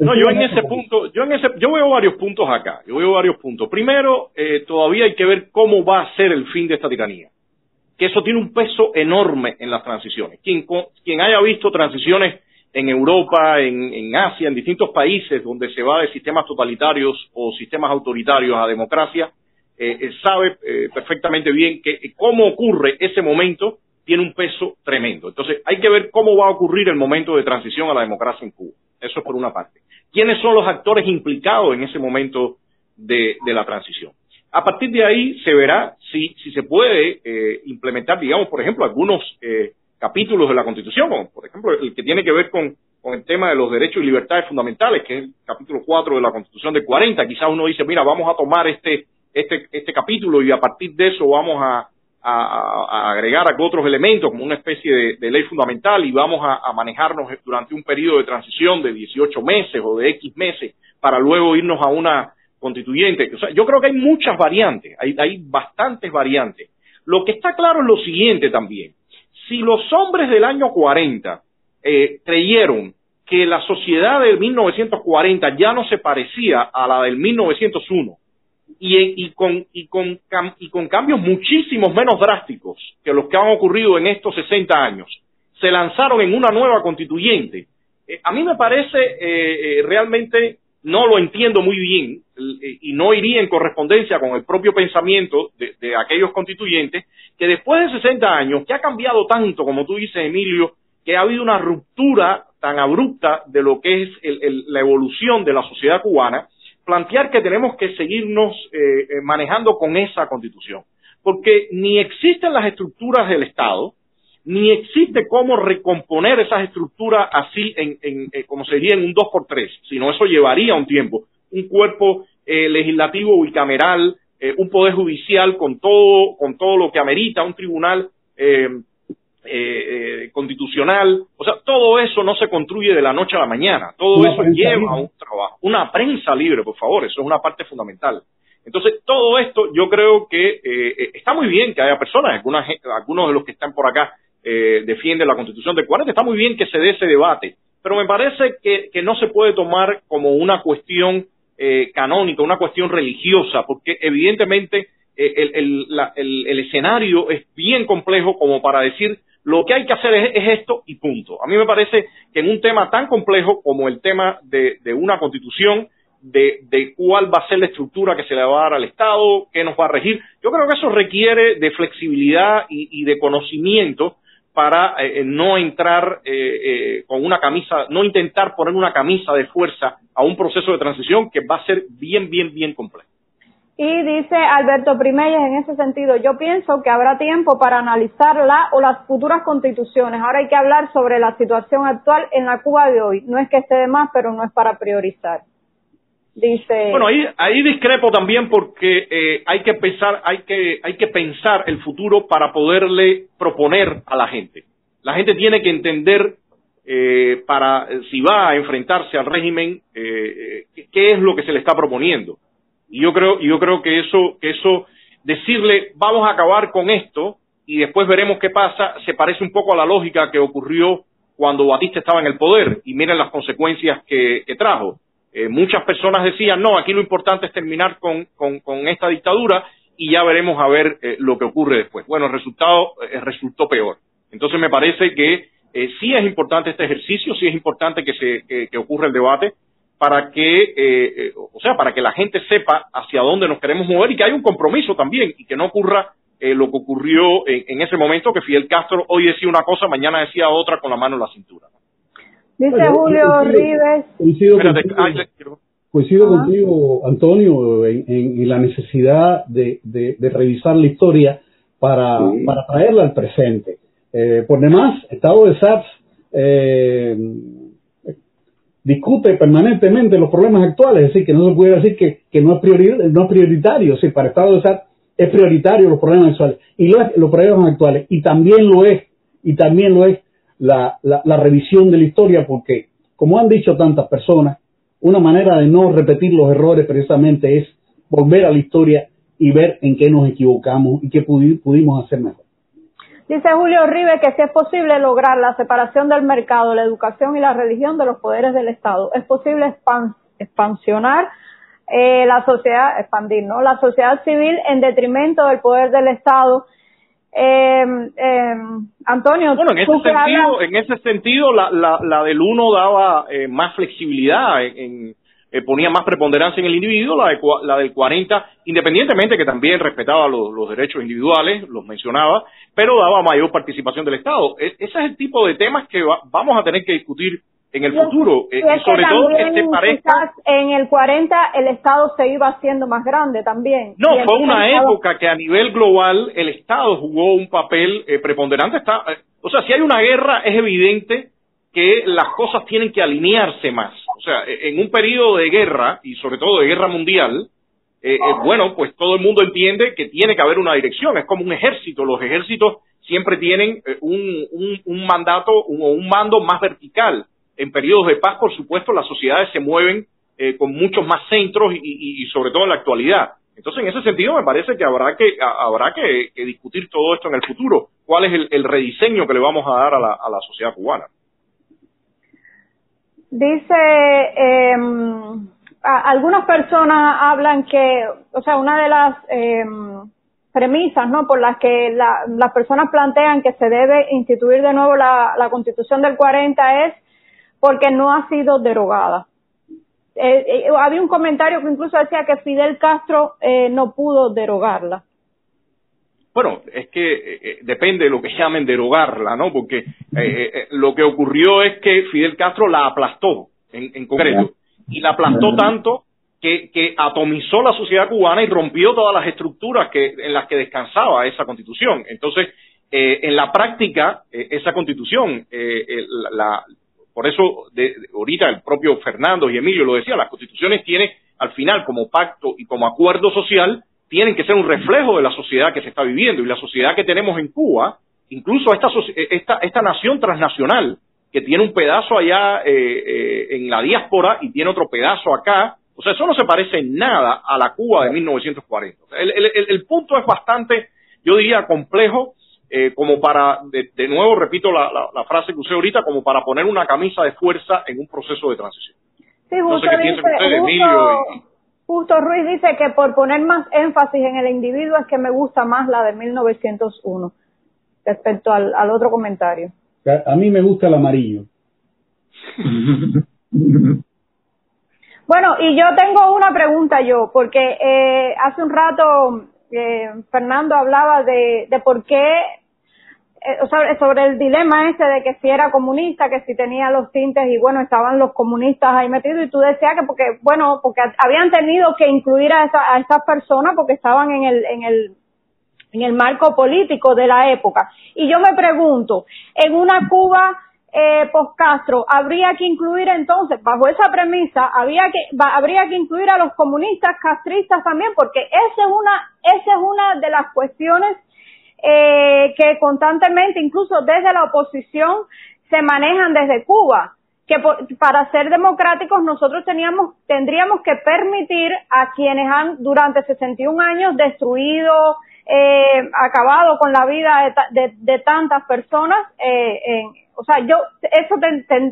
No, yo en ese punto, yo en ese, yo veo varios puntos acá, yo veo varios puntos. Primero, eh, todavía hay que ver cómo va a ser el fin de esta tiranía, que eso tiene un peso enorme en las transiciones. Quien, quien haya visto transiciones en Europa, en, en Asia, en distintos países donde se va de sistemas totalitarios o sistemas autoritarios a democracia, eh, eh, sabe eh, perfectamente bien que cómo ocurre ese momento tiene un peso tremendo. Entonces, hay que ver cómo va a ocurrir el momento de transición a la democracia en Cuba. Eso es por una parte. ¿Quiénes son los actores implicados en ese momento de, la transición? A partir de ahí se verá si, si se puede implementar, digamos, por ejemplo, algunos capítulos de la Constitución, como por ejemplo el que tiene que ver con, con el tema de los derechos y libertades fundamentales, que es el capítulo 4 de la Constitución de 40. Quizás uno dice, mira, vamos a tomar este este, este capítulo y a partir de eso vamos a, a, agregar otros elementos como una especie de, ley fundamental y vamos a, manejarnos durante un periodo de transición de 18 meses o de X meses para luego irnos a una constituyente. O sea, yo creo que hay muchas variantes, hay, hay bastantes variantes. Lo que está claro es lo siguiente también. Si los hombres del año 40 eh, creyeron que la sociedad del 1940 ya no se parecía a la del 1901, y, y, con, y, con, y con cambios muchísimos menos drásticos que los que han ocurrido en estos 60 años, se lanzaron en una nueva constituyente. Eh, a mí me parece eh, eh, realmente no lo entiendo muy bien y no iría en correspondencia con el propio pensamiento de, aquellos constituyentes que después de 60 años, que ha cambiado tanto, como tú dices, Emilio, que ha habido una ruptura tan abrupta de lo que es la evolución de la sociedad cubana, plantear que tenemos que seguirnos eh, eh, manejando con esa constitución. Porque ni existen las estructuras del Estado, ni existe cómo recomponer esas estructuras así en, eh, como sería en un 2 por 3 sino eso llevaría un tiempo. Un cuerpo legislativo bicameral, un poder judicial con todo, con todo lo que amerita, un tribunal eh, eh, constitucional, o sea, todo eso no se construye de la noche a la mañana, todo eso lleva a un trabajo, una prensa libre, por favor, eso es una parte fundamental. Entonces, todo esto yo creo que eh, está muy bien que haya personas, algunas, algunos de los que están por acá defienden la constitución del 40, está muy bien que se dé ese debate, pero me parece que, que no se puede tomar como una cuestión canónica, una cuestión religiosa, porque evidentemente el, el, escenario es bien complejo como para decir lo que hay que hacer es, esto y punto. A mí me parece que en un tema tan complejo como el tema de, una constitución, de, cuál va a ser la estructura que se le va a dar al Estado, qué nos va a regir, yo creo que eso requiere de flexibilidad y, de conocimiento para eh, no entrar eh, eh, con una camisa, no intentar poner una camisa de fuerza a un proceso de transición que va a ser bien, bien, bien complejo. Y dice Alberto Primelles en ese sentido, yo pienso que habrá tiempo para analizar la o las futuras constituciones. Ahora hay que hablar sobre la situación actual en la Cuba de hoy. No es que esté de más, pero no es para priorizar. Dice. Bueno, ahí, ahí discrepo también porque eh, hay que pensar, hay que, hay que pensar el futuro para poderle proponer a la gente. La gente tiene que entender eh, para si va a enfrentarse al régimen eh, qué es lo que se le está proponiendo y yo creo, yo creo que eso, eso, decirle vamos a acabar con esto y después veremos qué pasa, se parece un poco a la lógica que ocurrió cuando Batista estaba en el poder y miren las consecuencias que, trajo. Eh, muchas personas decían, no, aquí lo importante es terminar con, esta dictadura y ya veremos a ver eh, lo que ocurre después. Bueno, el resultado eh, resultó peor. Entonces me parece que sí es importante este ejercicio, sí es importante que, se, que ocurra el debate, para que, eh, eh, o sea, para que la gente sepa hacia dónde nos queremos mover y que hay un compromiso también y que no ocurra eh, lo que ocurrió en, ese momento que Fidel Castro hoy decía una cosa, mañana decía otra con la mano en la cintura. Dice Julio Rives. Coincido, contigo, Antonio, en, la necesidad de, revisar la historia para, para traerla al presente. por demás, Estado de SAPS discute permanentemente los problemas actuales, es decir, que no se puede decir que, no, es no es prioritario, es para Estado de SAT es prioritario los problemas actuales, y lo es, los problemas actuales, y también lo es, y también lo es la, revisión de la historia, porque, como han dicho tantas personas, una manera de no repetir los errores precisamente es volver a la historia y ver en qué nos equivocamos y qué pudimos hacer mejor. Dice Julio Rive que si es posible lograr la separación del mercado, la educación y la religión de los poderes del Estado, es posible expansionar eh, la sociedad, expandir, ¿no? La sociedad civil en detrimento del poder del Estado. Eh, eh, Antonio, bueno, en ese sentido, en ese sentido, la, la, la del uno daba eh, más flexibilidad en, eh, ponía más preponderancia en el individuo, la, de, la del 40, independientemente que también respetaba los, derechos individuales, los mencionaba, pero daba mayor participación del Estado. E, ese es el tipo de temas que vamos a tener que discutir en el futuro, eh, y, sobre todo se parezca... En el 40 el Estado se iba haciendo más grande también. No, fue una época que a nivel global el Estado jugó un papel eh, preponderante. Está, o sea, si hay una guerra es evidente que las cosas tienen que alinearse más. Sea, e, en un periodo de guerra, y sobre todo de guerra mundial, eh, eh, bueno, pues todo el mundo entiende que tiene que haber una dirección, es como un ejército, los ejércitos siempre tienen eh, un, un, mandato o un, mando más vertical. En periodos de paz, por supuesto, las sociedades se mueven con muchos más centros y, sobre todo en la actualidad. Entonces, en ese sentido, me parece que habrá que habrá que, discutir todo esto en el futuro. ¿Cuál es el, rediseño que le vamos a dar a la sociedad cubana? Dice, eh, algunas personas hablan que, o sea, una de las eh, premisas, ¿no? Por las que las personas plantean que se debe instituir de nuevo la, la Constitución del 40 es porque no ha sido derogada. eh, eh, había un comentario que incluso decía que Fidel Castro eh, no pudo derogarla. Bueno, es que depende de lo que llamen derogarla, ¿no? Porque lo que ocurrió es que Fidel Castro la aplastó en, en concreto y la aplastó tanto que, que, atomizó la sociedad cubana y rompió todas las estructuras que, en las que descansaba esa constitución. Entonces, eh, en la práctica, eh, esa constitución, eh, la, por eso de, ahorita el propio Fernando y Emilio lo decía, las constituciones tienen al final como pacto y como acuerdo social, tienen que ser un reflejo de la sociedad que se está viviendo y la sociedad que tenemos en Cuba, incluso esta, esta, esta nación transnacional que tiene un pedazo allá en la diáspora y tiene otro pedazo acá, o sea, eso no se parece en nada a la Cuba de 1940. El, el, el punto es bastante, yo diría, complejo eh, como para, de, nuevo repito la, la, frase que usé ahorita, como para poner una camisa de fuerza en un proceso de transición. Sí, justo, justo, Ruiz dice que por poner más énfasis en el individuo es que me gusta más la de 1901 respecto al, al otro comentario. A mí me gusta el amarillo. bueno, y yo tengo una pregunta yo, porque eh, hace un rato eh, Fernando hablaba de, de por qué, sobre, sobre el dilema ese de que si era comunista, que si tenía los tintes y bueno, estaban los comunistas ahí metidos y tú decías que porque, bueno, porque habían tenido que incluir a, esa, a esas personas porque estaban en el, en el, en el marco político de la época. Y yo me pregunto, en una Cuba eh, post Castro, habría que incluir entonces, bajo esa premisa, había que, habría que incluir a los comunistas castristas también, porque esa es una, esa es una de las cuestiones eh, que constantemente, incluso desde la oposición, se manejan desde Cuba que para ser democráticos nosotros teníamos, tendríamos que permitir a quienes han durante 61 años destruido, eh, acabado con la vida de, de, tantas personas eh, en, o sea, yo, eso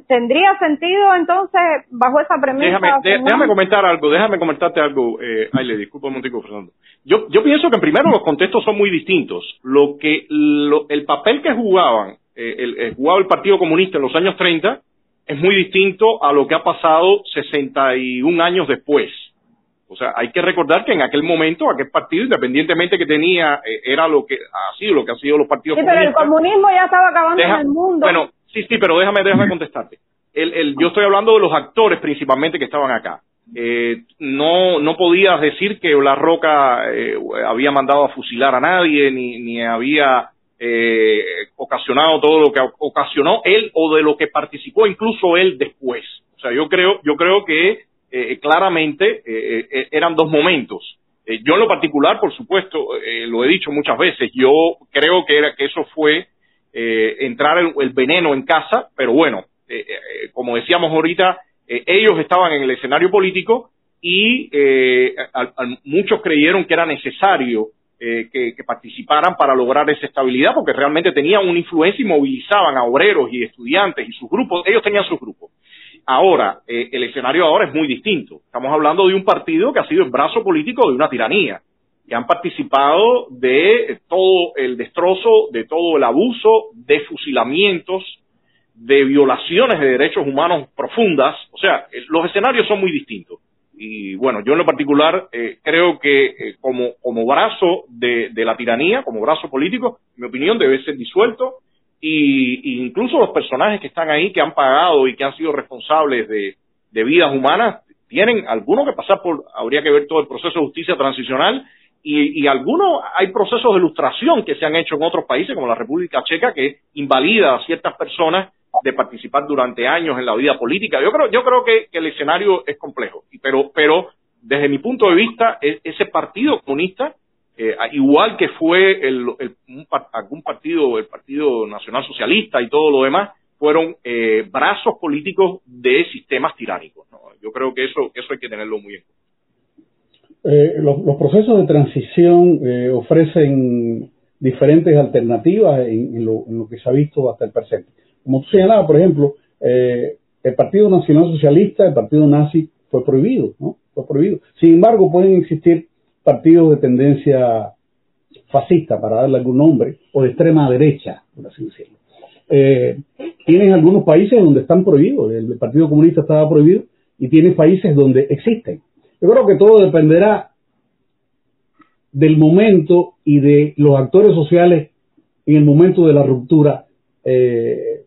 tendría sentido entonces bajo esa premisa. Déjame, déjame comentar algo, déjame comentarte algo, eh, ay, le disculpo un momentico, Fernando. Yo, yo pienso que primero los contextos son muy distintos. Lo que, lo, el papel que jugaban, eh, el, el, jugaba el Partido Comunista en los años 30 es muy distinto a lo que ha pasado 61 años después. O sea, hay que recordar que en aquel momento, aquel partido, independientemente que tenía, eh, era lo que ha sido, lo que ha sido los partidos sí, pero el comunismo ya estaba acabando en el mundo. Bueno, sí, sí, pero déjame, déjame contestarte. El, el, yo estoy hablando de los actores principalmente que estaban acá. Eh, no, no podías decir que La Roca eh, había mandado a fusilar a nadie, ni, ni había eh, ocasionado todo lo que ocasionó él o de lo que participó incluso él después. O sea, yo creo, yo creo que eh, claramente eh, eh, eran dos momentos. yo en lo particular, por supuesto, lo he dicho muchas veces, yo creo que, era, que eso fue entrar el, veneno en casa, pero bueno, como decíamos ahorita, ellos estaban en el escenario político y muchos creyeron que era necesario que, que, participaran para lograr esa estabilidad, porque realmente tenían una influencia y movilizaban a obreros y estudiantes y sus grupos, ellos tenían sus grupos. Ahora, eh, el escenario ahora es muy distinto. Estamos hablando de un partido que ha sido el brazo político de una tiranía, que han participado de todo el destrozo, de todo el abuso, de fusilamientos, de violaciones de derechos humanos profundas. O sea, eh, los escenarios son muy distintos. Y bueno, yo en lo particular eh, creo que como, como brazo de, de la tiranía, como brazo político, mi opinión debe ser disuelto y, incluso los personajes que están ahí, que han pagado y que han sido responsables de, vidas humanas, tienen algunos que pasar por, habría que ver todo el proceso de justicia transicional y, y algunos hay procesos de ilustración que se han hecho en otros países como la República Checa que invalida a ciertas personas de participar durante años en la vida política. Yo creo, yo creo que, el escenario es complejo, pero, pero desde mi punto de vista, e, ese partido comunista eh, igual que fue el, algún partido, el Partido Nacional Socialista y todo lo demás, fueron eh, brazos políticos de sistemas tiránicos. Yo creo que eso, eso hay que tenerlo muy en cuenta. Eh, los, procesos de transición ofrecen diferentes alternativas en, lo, que se ha visto hasta el presente. Como tú señalabas, por ejemplo, el Partido Nacional Socialista, el Partido Nazi, fue prohibido, ¿no? Fue prohibido. Sin embargo, pueden existir partidos de tendencia fascista, para darle algún nombre, o de extrema derecha, por así decirlo. Eh, tienen algunos países donde están prohibidos, el Partido Comunista estaba prohibido, y tienes países donde existen. Yo creo que todo dependerá del momento y de los actores sociales en el momento de la ruptura, eh,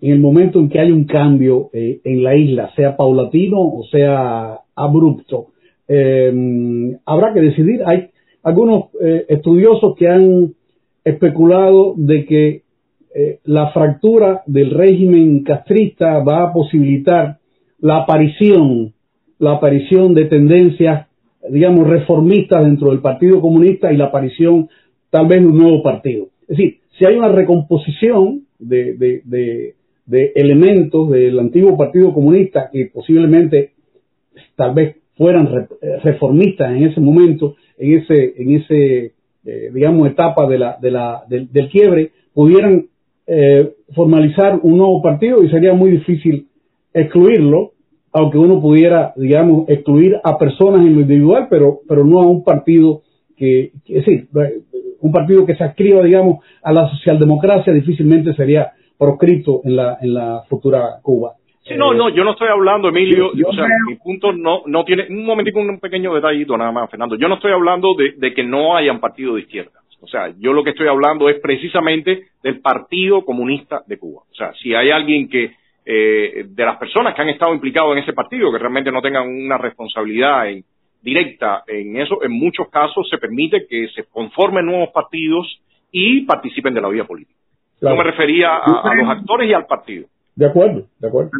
en el momento en que hay un cambio eh, en la isla, sea paulatino o sea abrupto. Eh, habrá que decidir. Hay algunos estudiosos que han especulado de que la fractura del régimen castrista va a posibilitar la aparición, la aparición de tendencias, digamos, reformistas dentro del Partido Comunista y la aparición tal vez de un nuevo partido. Es decir, si hay una recomposición de, de, de, elementos del antiguo Partido Comunista que posiblemente tal vez fueran reformistas en ese momento, en ese, en ese eh, digamos, etapa de la, de la, del, quiebre, pudieran eh, formalizar un nuevo partido y sería muy difícil excluirlo, aunque uno pudiera, digamos, excluir a personas en lo individual, pero, pero no a un partido que, es decir, un partido que se adscriba, digamos, a la socialdemocracia difícilmente sería proscrito en la, en la futura Cuba. Sí, no, no, yo no estoy hablando, Emilio, o sea, mi punto no, no tiene, un momentico, un pequeño detallito nada más, Fernando, yo no estoy hablando de, de que no hayan partido de izquierda, o sea, yo lo que estoy hablando es precisamente del Partido Comunista de Cuba, o sea, si hay alguien que eh, de las personas que han estado implicados en ese partido, que realmente no tengan una responsabilidad directa en eso, en muchos casos se permite que se conformen nuevos partidos y participen de la vida política. Yo me refería a, los actores y al partido. De acuerdo, de acuerdo.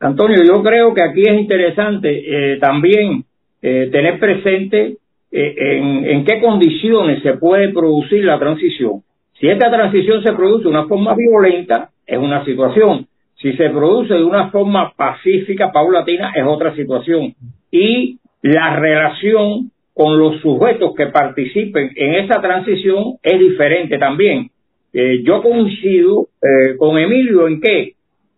Antonio, yo creo que aquí es interesante eh, también eh, tener presente en, en qué condiciones se puede producir la transición. Si esta transición se produce de una forma violenta, es una situación. Si se produce de una forma pacífica, paulatina, es otra situación. Y la relación con los sujetos que participen en esa transición es diferente también. Eh, yo coincido eh, con Emilio en que,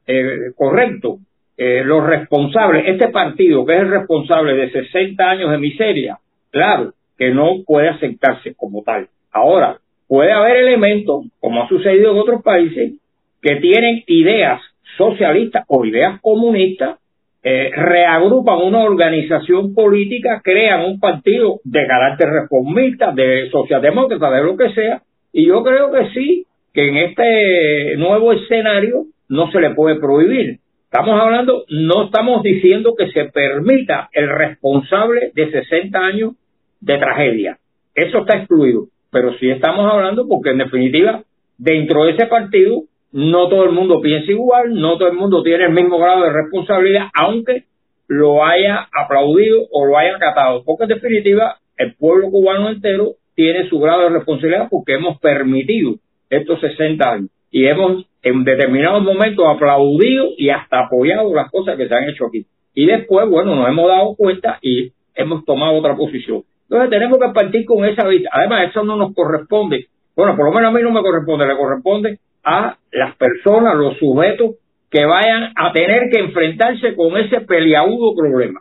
eh, correcto, los responsables, este partido que es el responsable de 60 años de miseria, claro, que no puede aceptarse como tal. Ahora, puede haber elementos, como ha sucedido en otros países, que tienen ideas socialistas o ideas comunistas, eh, reagrupan una organización política, crean un partido de carácter reformista, de socialdemócrata, de lo que sea, y yo creo que sí, que en este nuevo escenario no se le puede prohibir. Estamos hablando, no estamos diciendo que se permita el responsable de 60 años de tragedia. Eso está excluido. Pero sí estamos hablando porque en definitiva, dentro de ese partido no todo el mundo piensa igual, no todo el mundo tiene el mismo grado de responsabilidad, aunque lo haya aplaudido o lo haya acatado, porque en definitiva el pueblo cubano entero tiene su grado de responsabilidad porque hemos permitido estos 60 años y hemos en determinados momentos aplaudido y hasta apoyado las cosas que se han hecho aquí. Y después, bueno, nos hemos dado cuenta y hemos tomado otra posición. Entonces tenemos que partir con esa vista. Además, eso no nos corresponde. Bueno, por lo menos a mí no me corresponde, le corresponde a las personas, los sujetos que vayan a tener que enfrentarse con ese peliagudo problema.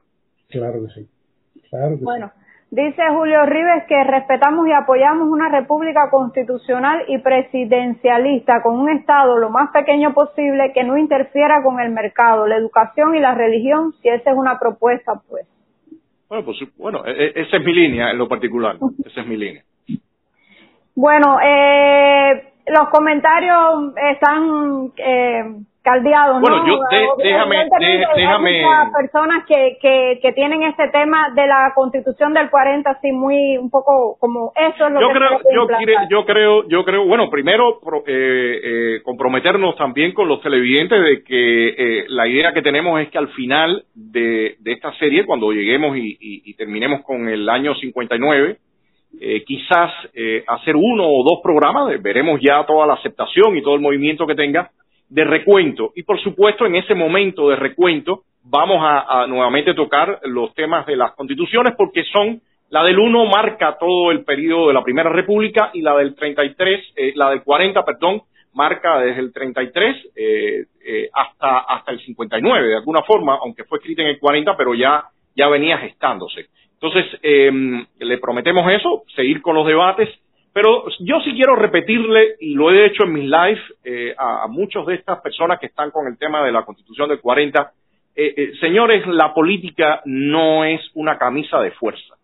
Claro que sí. Claro que bueno, dice Julio Rives que respetamos y apoyamos una república constitucional y presidencialista con un Estado lo más pequeño posible que no interfiera con el mercado, la educación y la religión, si esa es una propuesta, pues. Bueno, pues bueno, e, e, esa es mi línea en lo particular, <laughs> esa es mi línea. Bueno, eh, los comentarios están eh, caldeados, bueno, yo déjame, déjame. Hay personas que, que, que tienen este tema de la Constitución del 40 así muy un poco como eso es lo yo que creo, yo, yo creo, yo creo, bueno, primero eh, eh, comprometernos también con los televidentes de que eh, la idea que tenemos es que al final de, de esta serie, cuando lleguemos y, y, y terminemos con el año 59 eh, quizás eh, hacer uno o dos programas, veremos ya toda la aceptación y todo el movimiento que tenga, de recuento. Y por supuesto, en ese momento de recuento, vamos a, nuevamente tocar los temas de las constituciones, porque son, la del 1 marca todo el periodo de la Primera República y la del 33, eh, la del 40, perdón, marca desde el 33 eh, eh, hasta, hasta el 59, de alguna forma, aunque fue escrita en el 40, pero ya, ya venía gestándose. Entonces, eh, le prometemos eso, seguir con los debates, pero yo sí quiero repetirle, y lo he hecho en mis lives, eh, a, muchas de estas personas que están con el tema de la Constitución del 40, señores, la política no es una camisa de fuerza.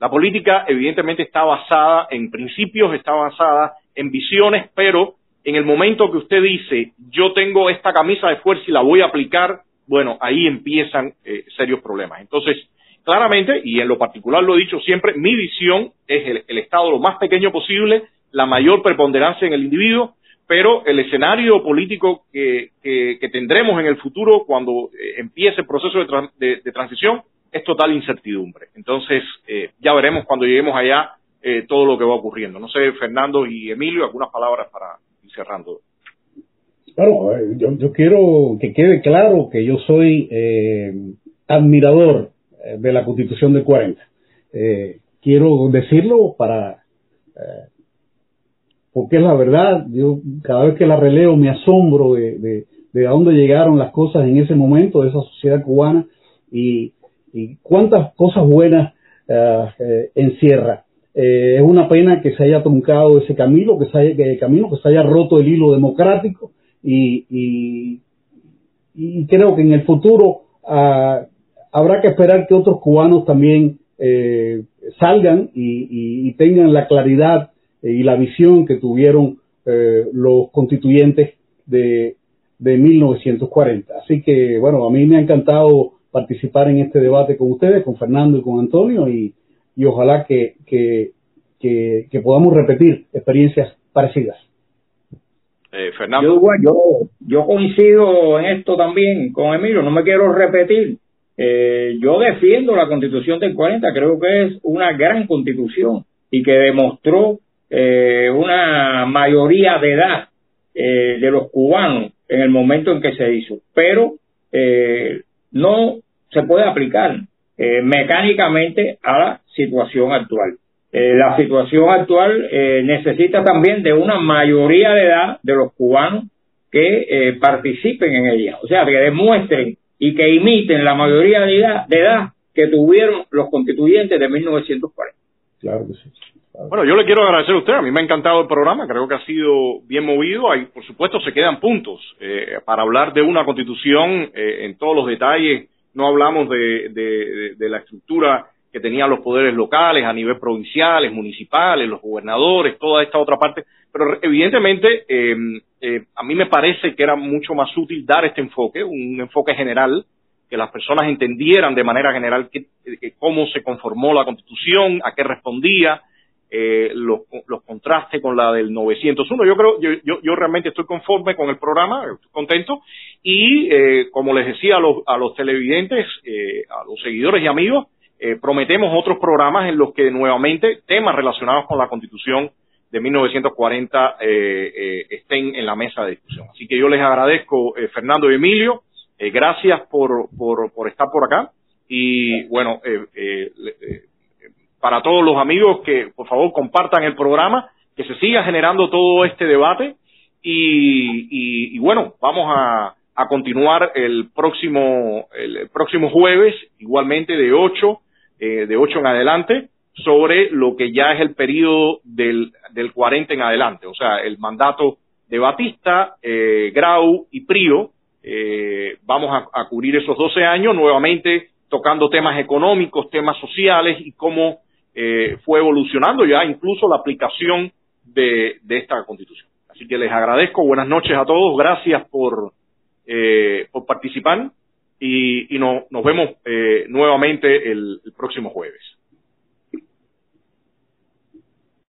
La política evidentemente está basada en principios, está basada en visiones, pero en el momento que usted dice, yo tengo esta camisa de fuerza y la voy a aplicar, bueno, ahí empiezan eh, serios problemas. Entonces, claramente, y en lo particular lo he dicho siempre, mi visión es el, Estado lo más pequeño posible, la mayor preponderancia en el individuo, pero el escenario político que, tendremos en el futuro cuando eh, empiece el proceso de, transición es total incertidumbre. Entonces, eh, ya veremos cuando lleguemos allá todo lo que va ocurriendo. No sé, Fernando y Emilio, algunas palabras para, cerrando. Claro, eh, yo, yo quiero que quede claro que yo soy eh, admirador eh, de la Constitución del 40. quiero decirlo para porque es la verdad. Yo cada vez que la releo me asombro de, de, de a dónde llegaron las cosas en ese momento de esa sociedad cubana y, y cuántas cosas buenas encierra. Eh, es una pena que se haya truncado ese camino, que se haya, camino, que se haya roto el hilo democrático y, creo que en el futuro ah, habrá que esperar que otros cubanos también eh, salgan y, tengan la claridad y la visión que tuvieron eh, los constituyentes de, de 1940. Así que, bueno, a mí me ha encantado participar en este debate con ustedes, con Fernando y con Antonio, y, y ojalá que, que, que, podamos repetir experiencias parecidas. Eh, Fernando. Yo, yo, coincido en esto también con Emilio, no me quiero repetir. Eh, yo defiendo la constitución del 40, creo que es una gran constitución y que demostró eh, una mayoría de edad eh, de los cubanos en el momento en que se hizo, pero no se puede aplicar eh, mecánicamente a la situación actual. Eh, la situación actual eh, necesita también de una mayoría de edad de los cubanos que participen en ella, o sea, que demuestren y que imiten la mayoría de edad, de edad que tuvieron los constituyentes de 1940. Claro que sí. Bueno, yo le quiero agradecer a usted. A mí me ha encantado el programa. Creo que ha sido bien movido. Ahí, por supuesto, se quedan puntos para hablar de una constitución en todos los detalles no hablamos de, de, la estructura que tenían los poderes locales a nivel provinciales, municipales, los gobernadores, toda esta otra parte, pero evidentemente em, eh, a mí me parece que era mucho más útil dar este enfoque, un enfoque general, que las personas entendieran de manera general cómo se conformó la Constitución, a qué respondía, eh, los, los, contrastes con la del 901. Yo creo, yo, yo, yo, realmente estoy conforme con el programa, estoy contento y eh, como les decía a los, a los televidentes, eh, a los seguidores y amigos, eh, prometemos otros programas en los que nuevamente temas relacionados con la Constitución de 1940 estén en la mesa de discusión. Así que yo les agradezco, Fernando y Emilio, gracias por, por, estar por acá y bueno, eh, para todos los amigos que por favor compartan el programa, que se siga generando todo este debate y, bueno, vamos a, continuar el próximo, el próximo jueves, igualmente de 8, eh, de 8 en adelante, sobre lo que ya es el periodo del, del 40 en adelante, o sea, el mandato de Batista, eh, Grau y Prio. Eh, vamos a, cubrir esos 12 años nuevamente tocando temas económicos, temas sociales y cómo eh, fue evolucionando ya incluso la aplicación de, esta constitución. Así que les agradezco, buenas noches a todos, gracias por, eh, por participar y, nos vemos eh, nuevamente el próximo jueves.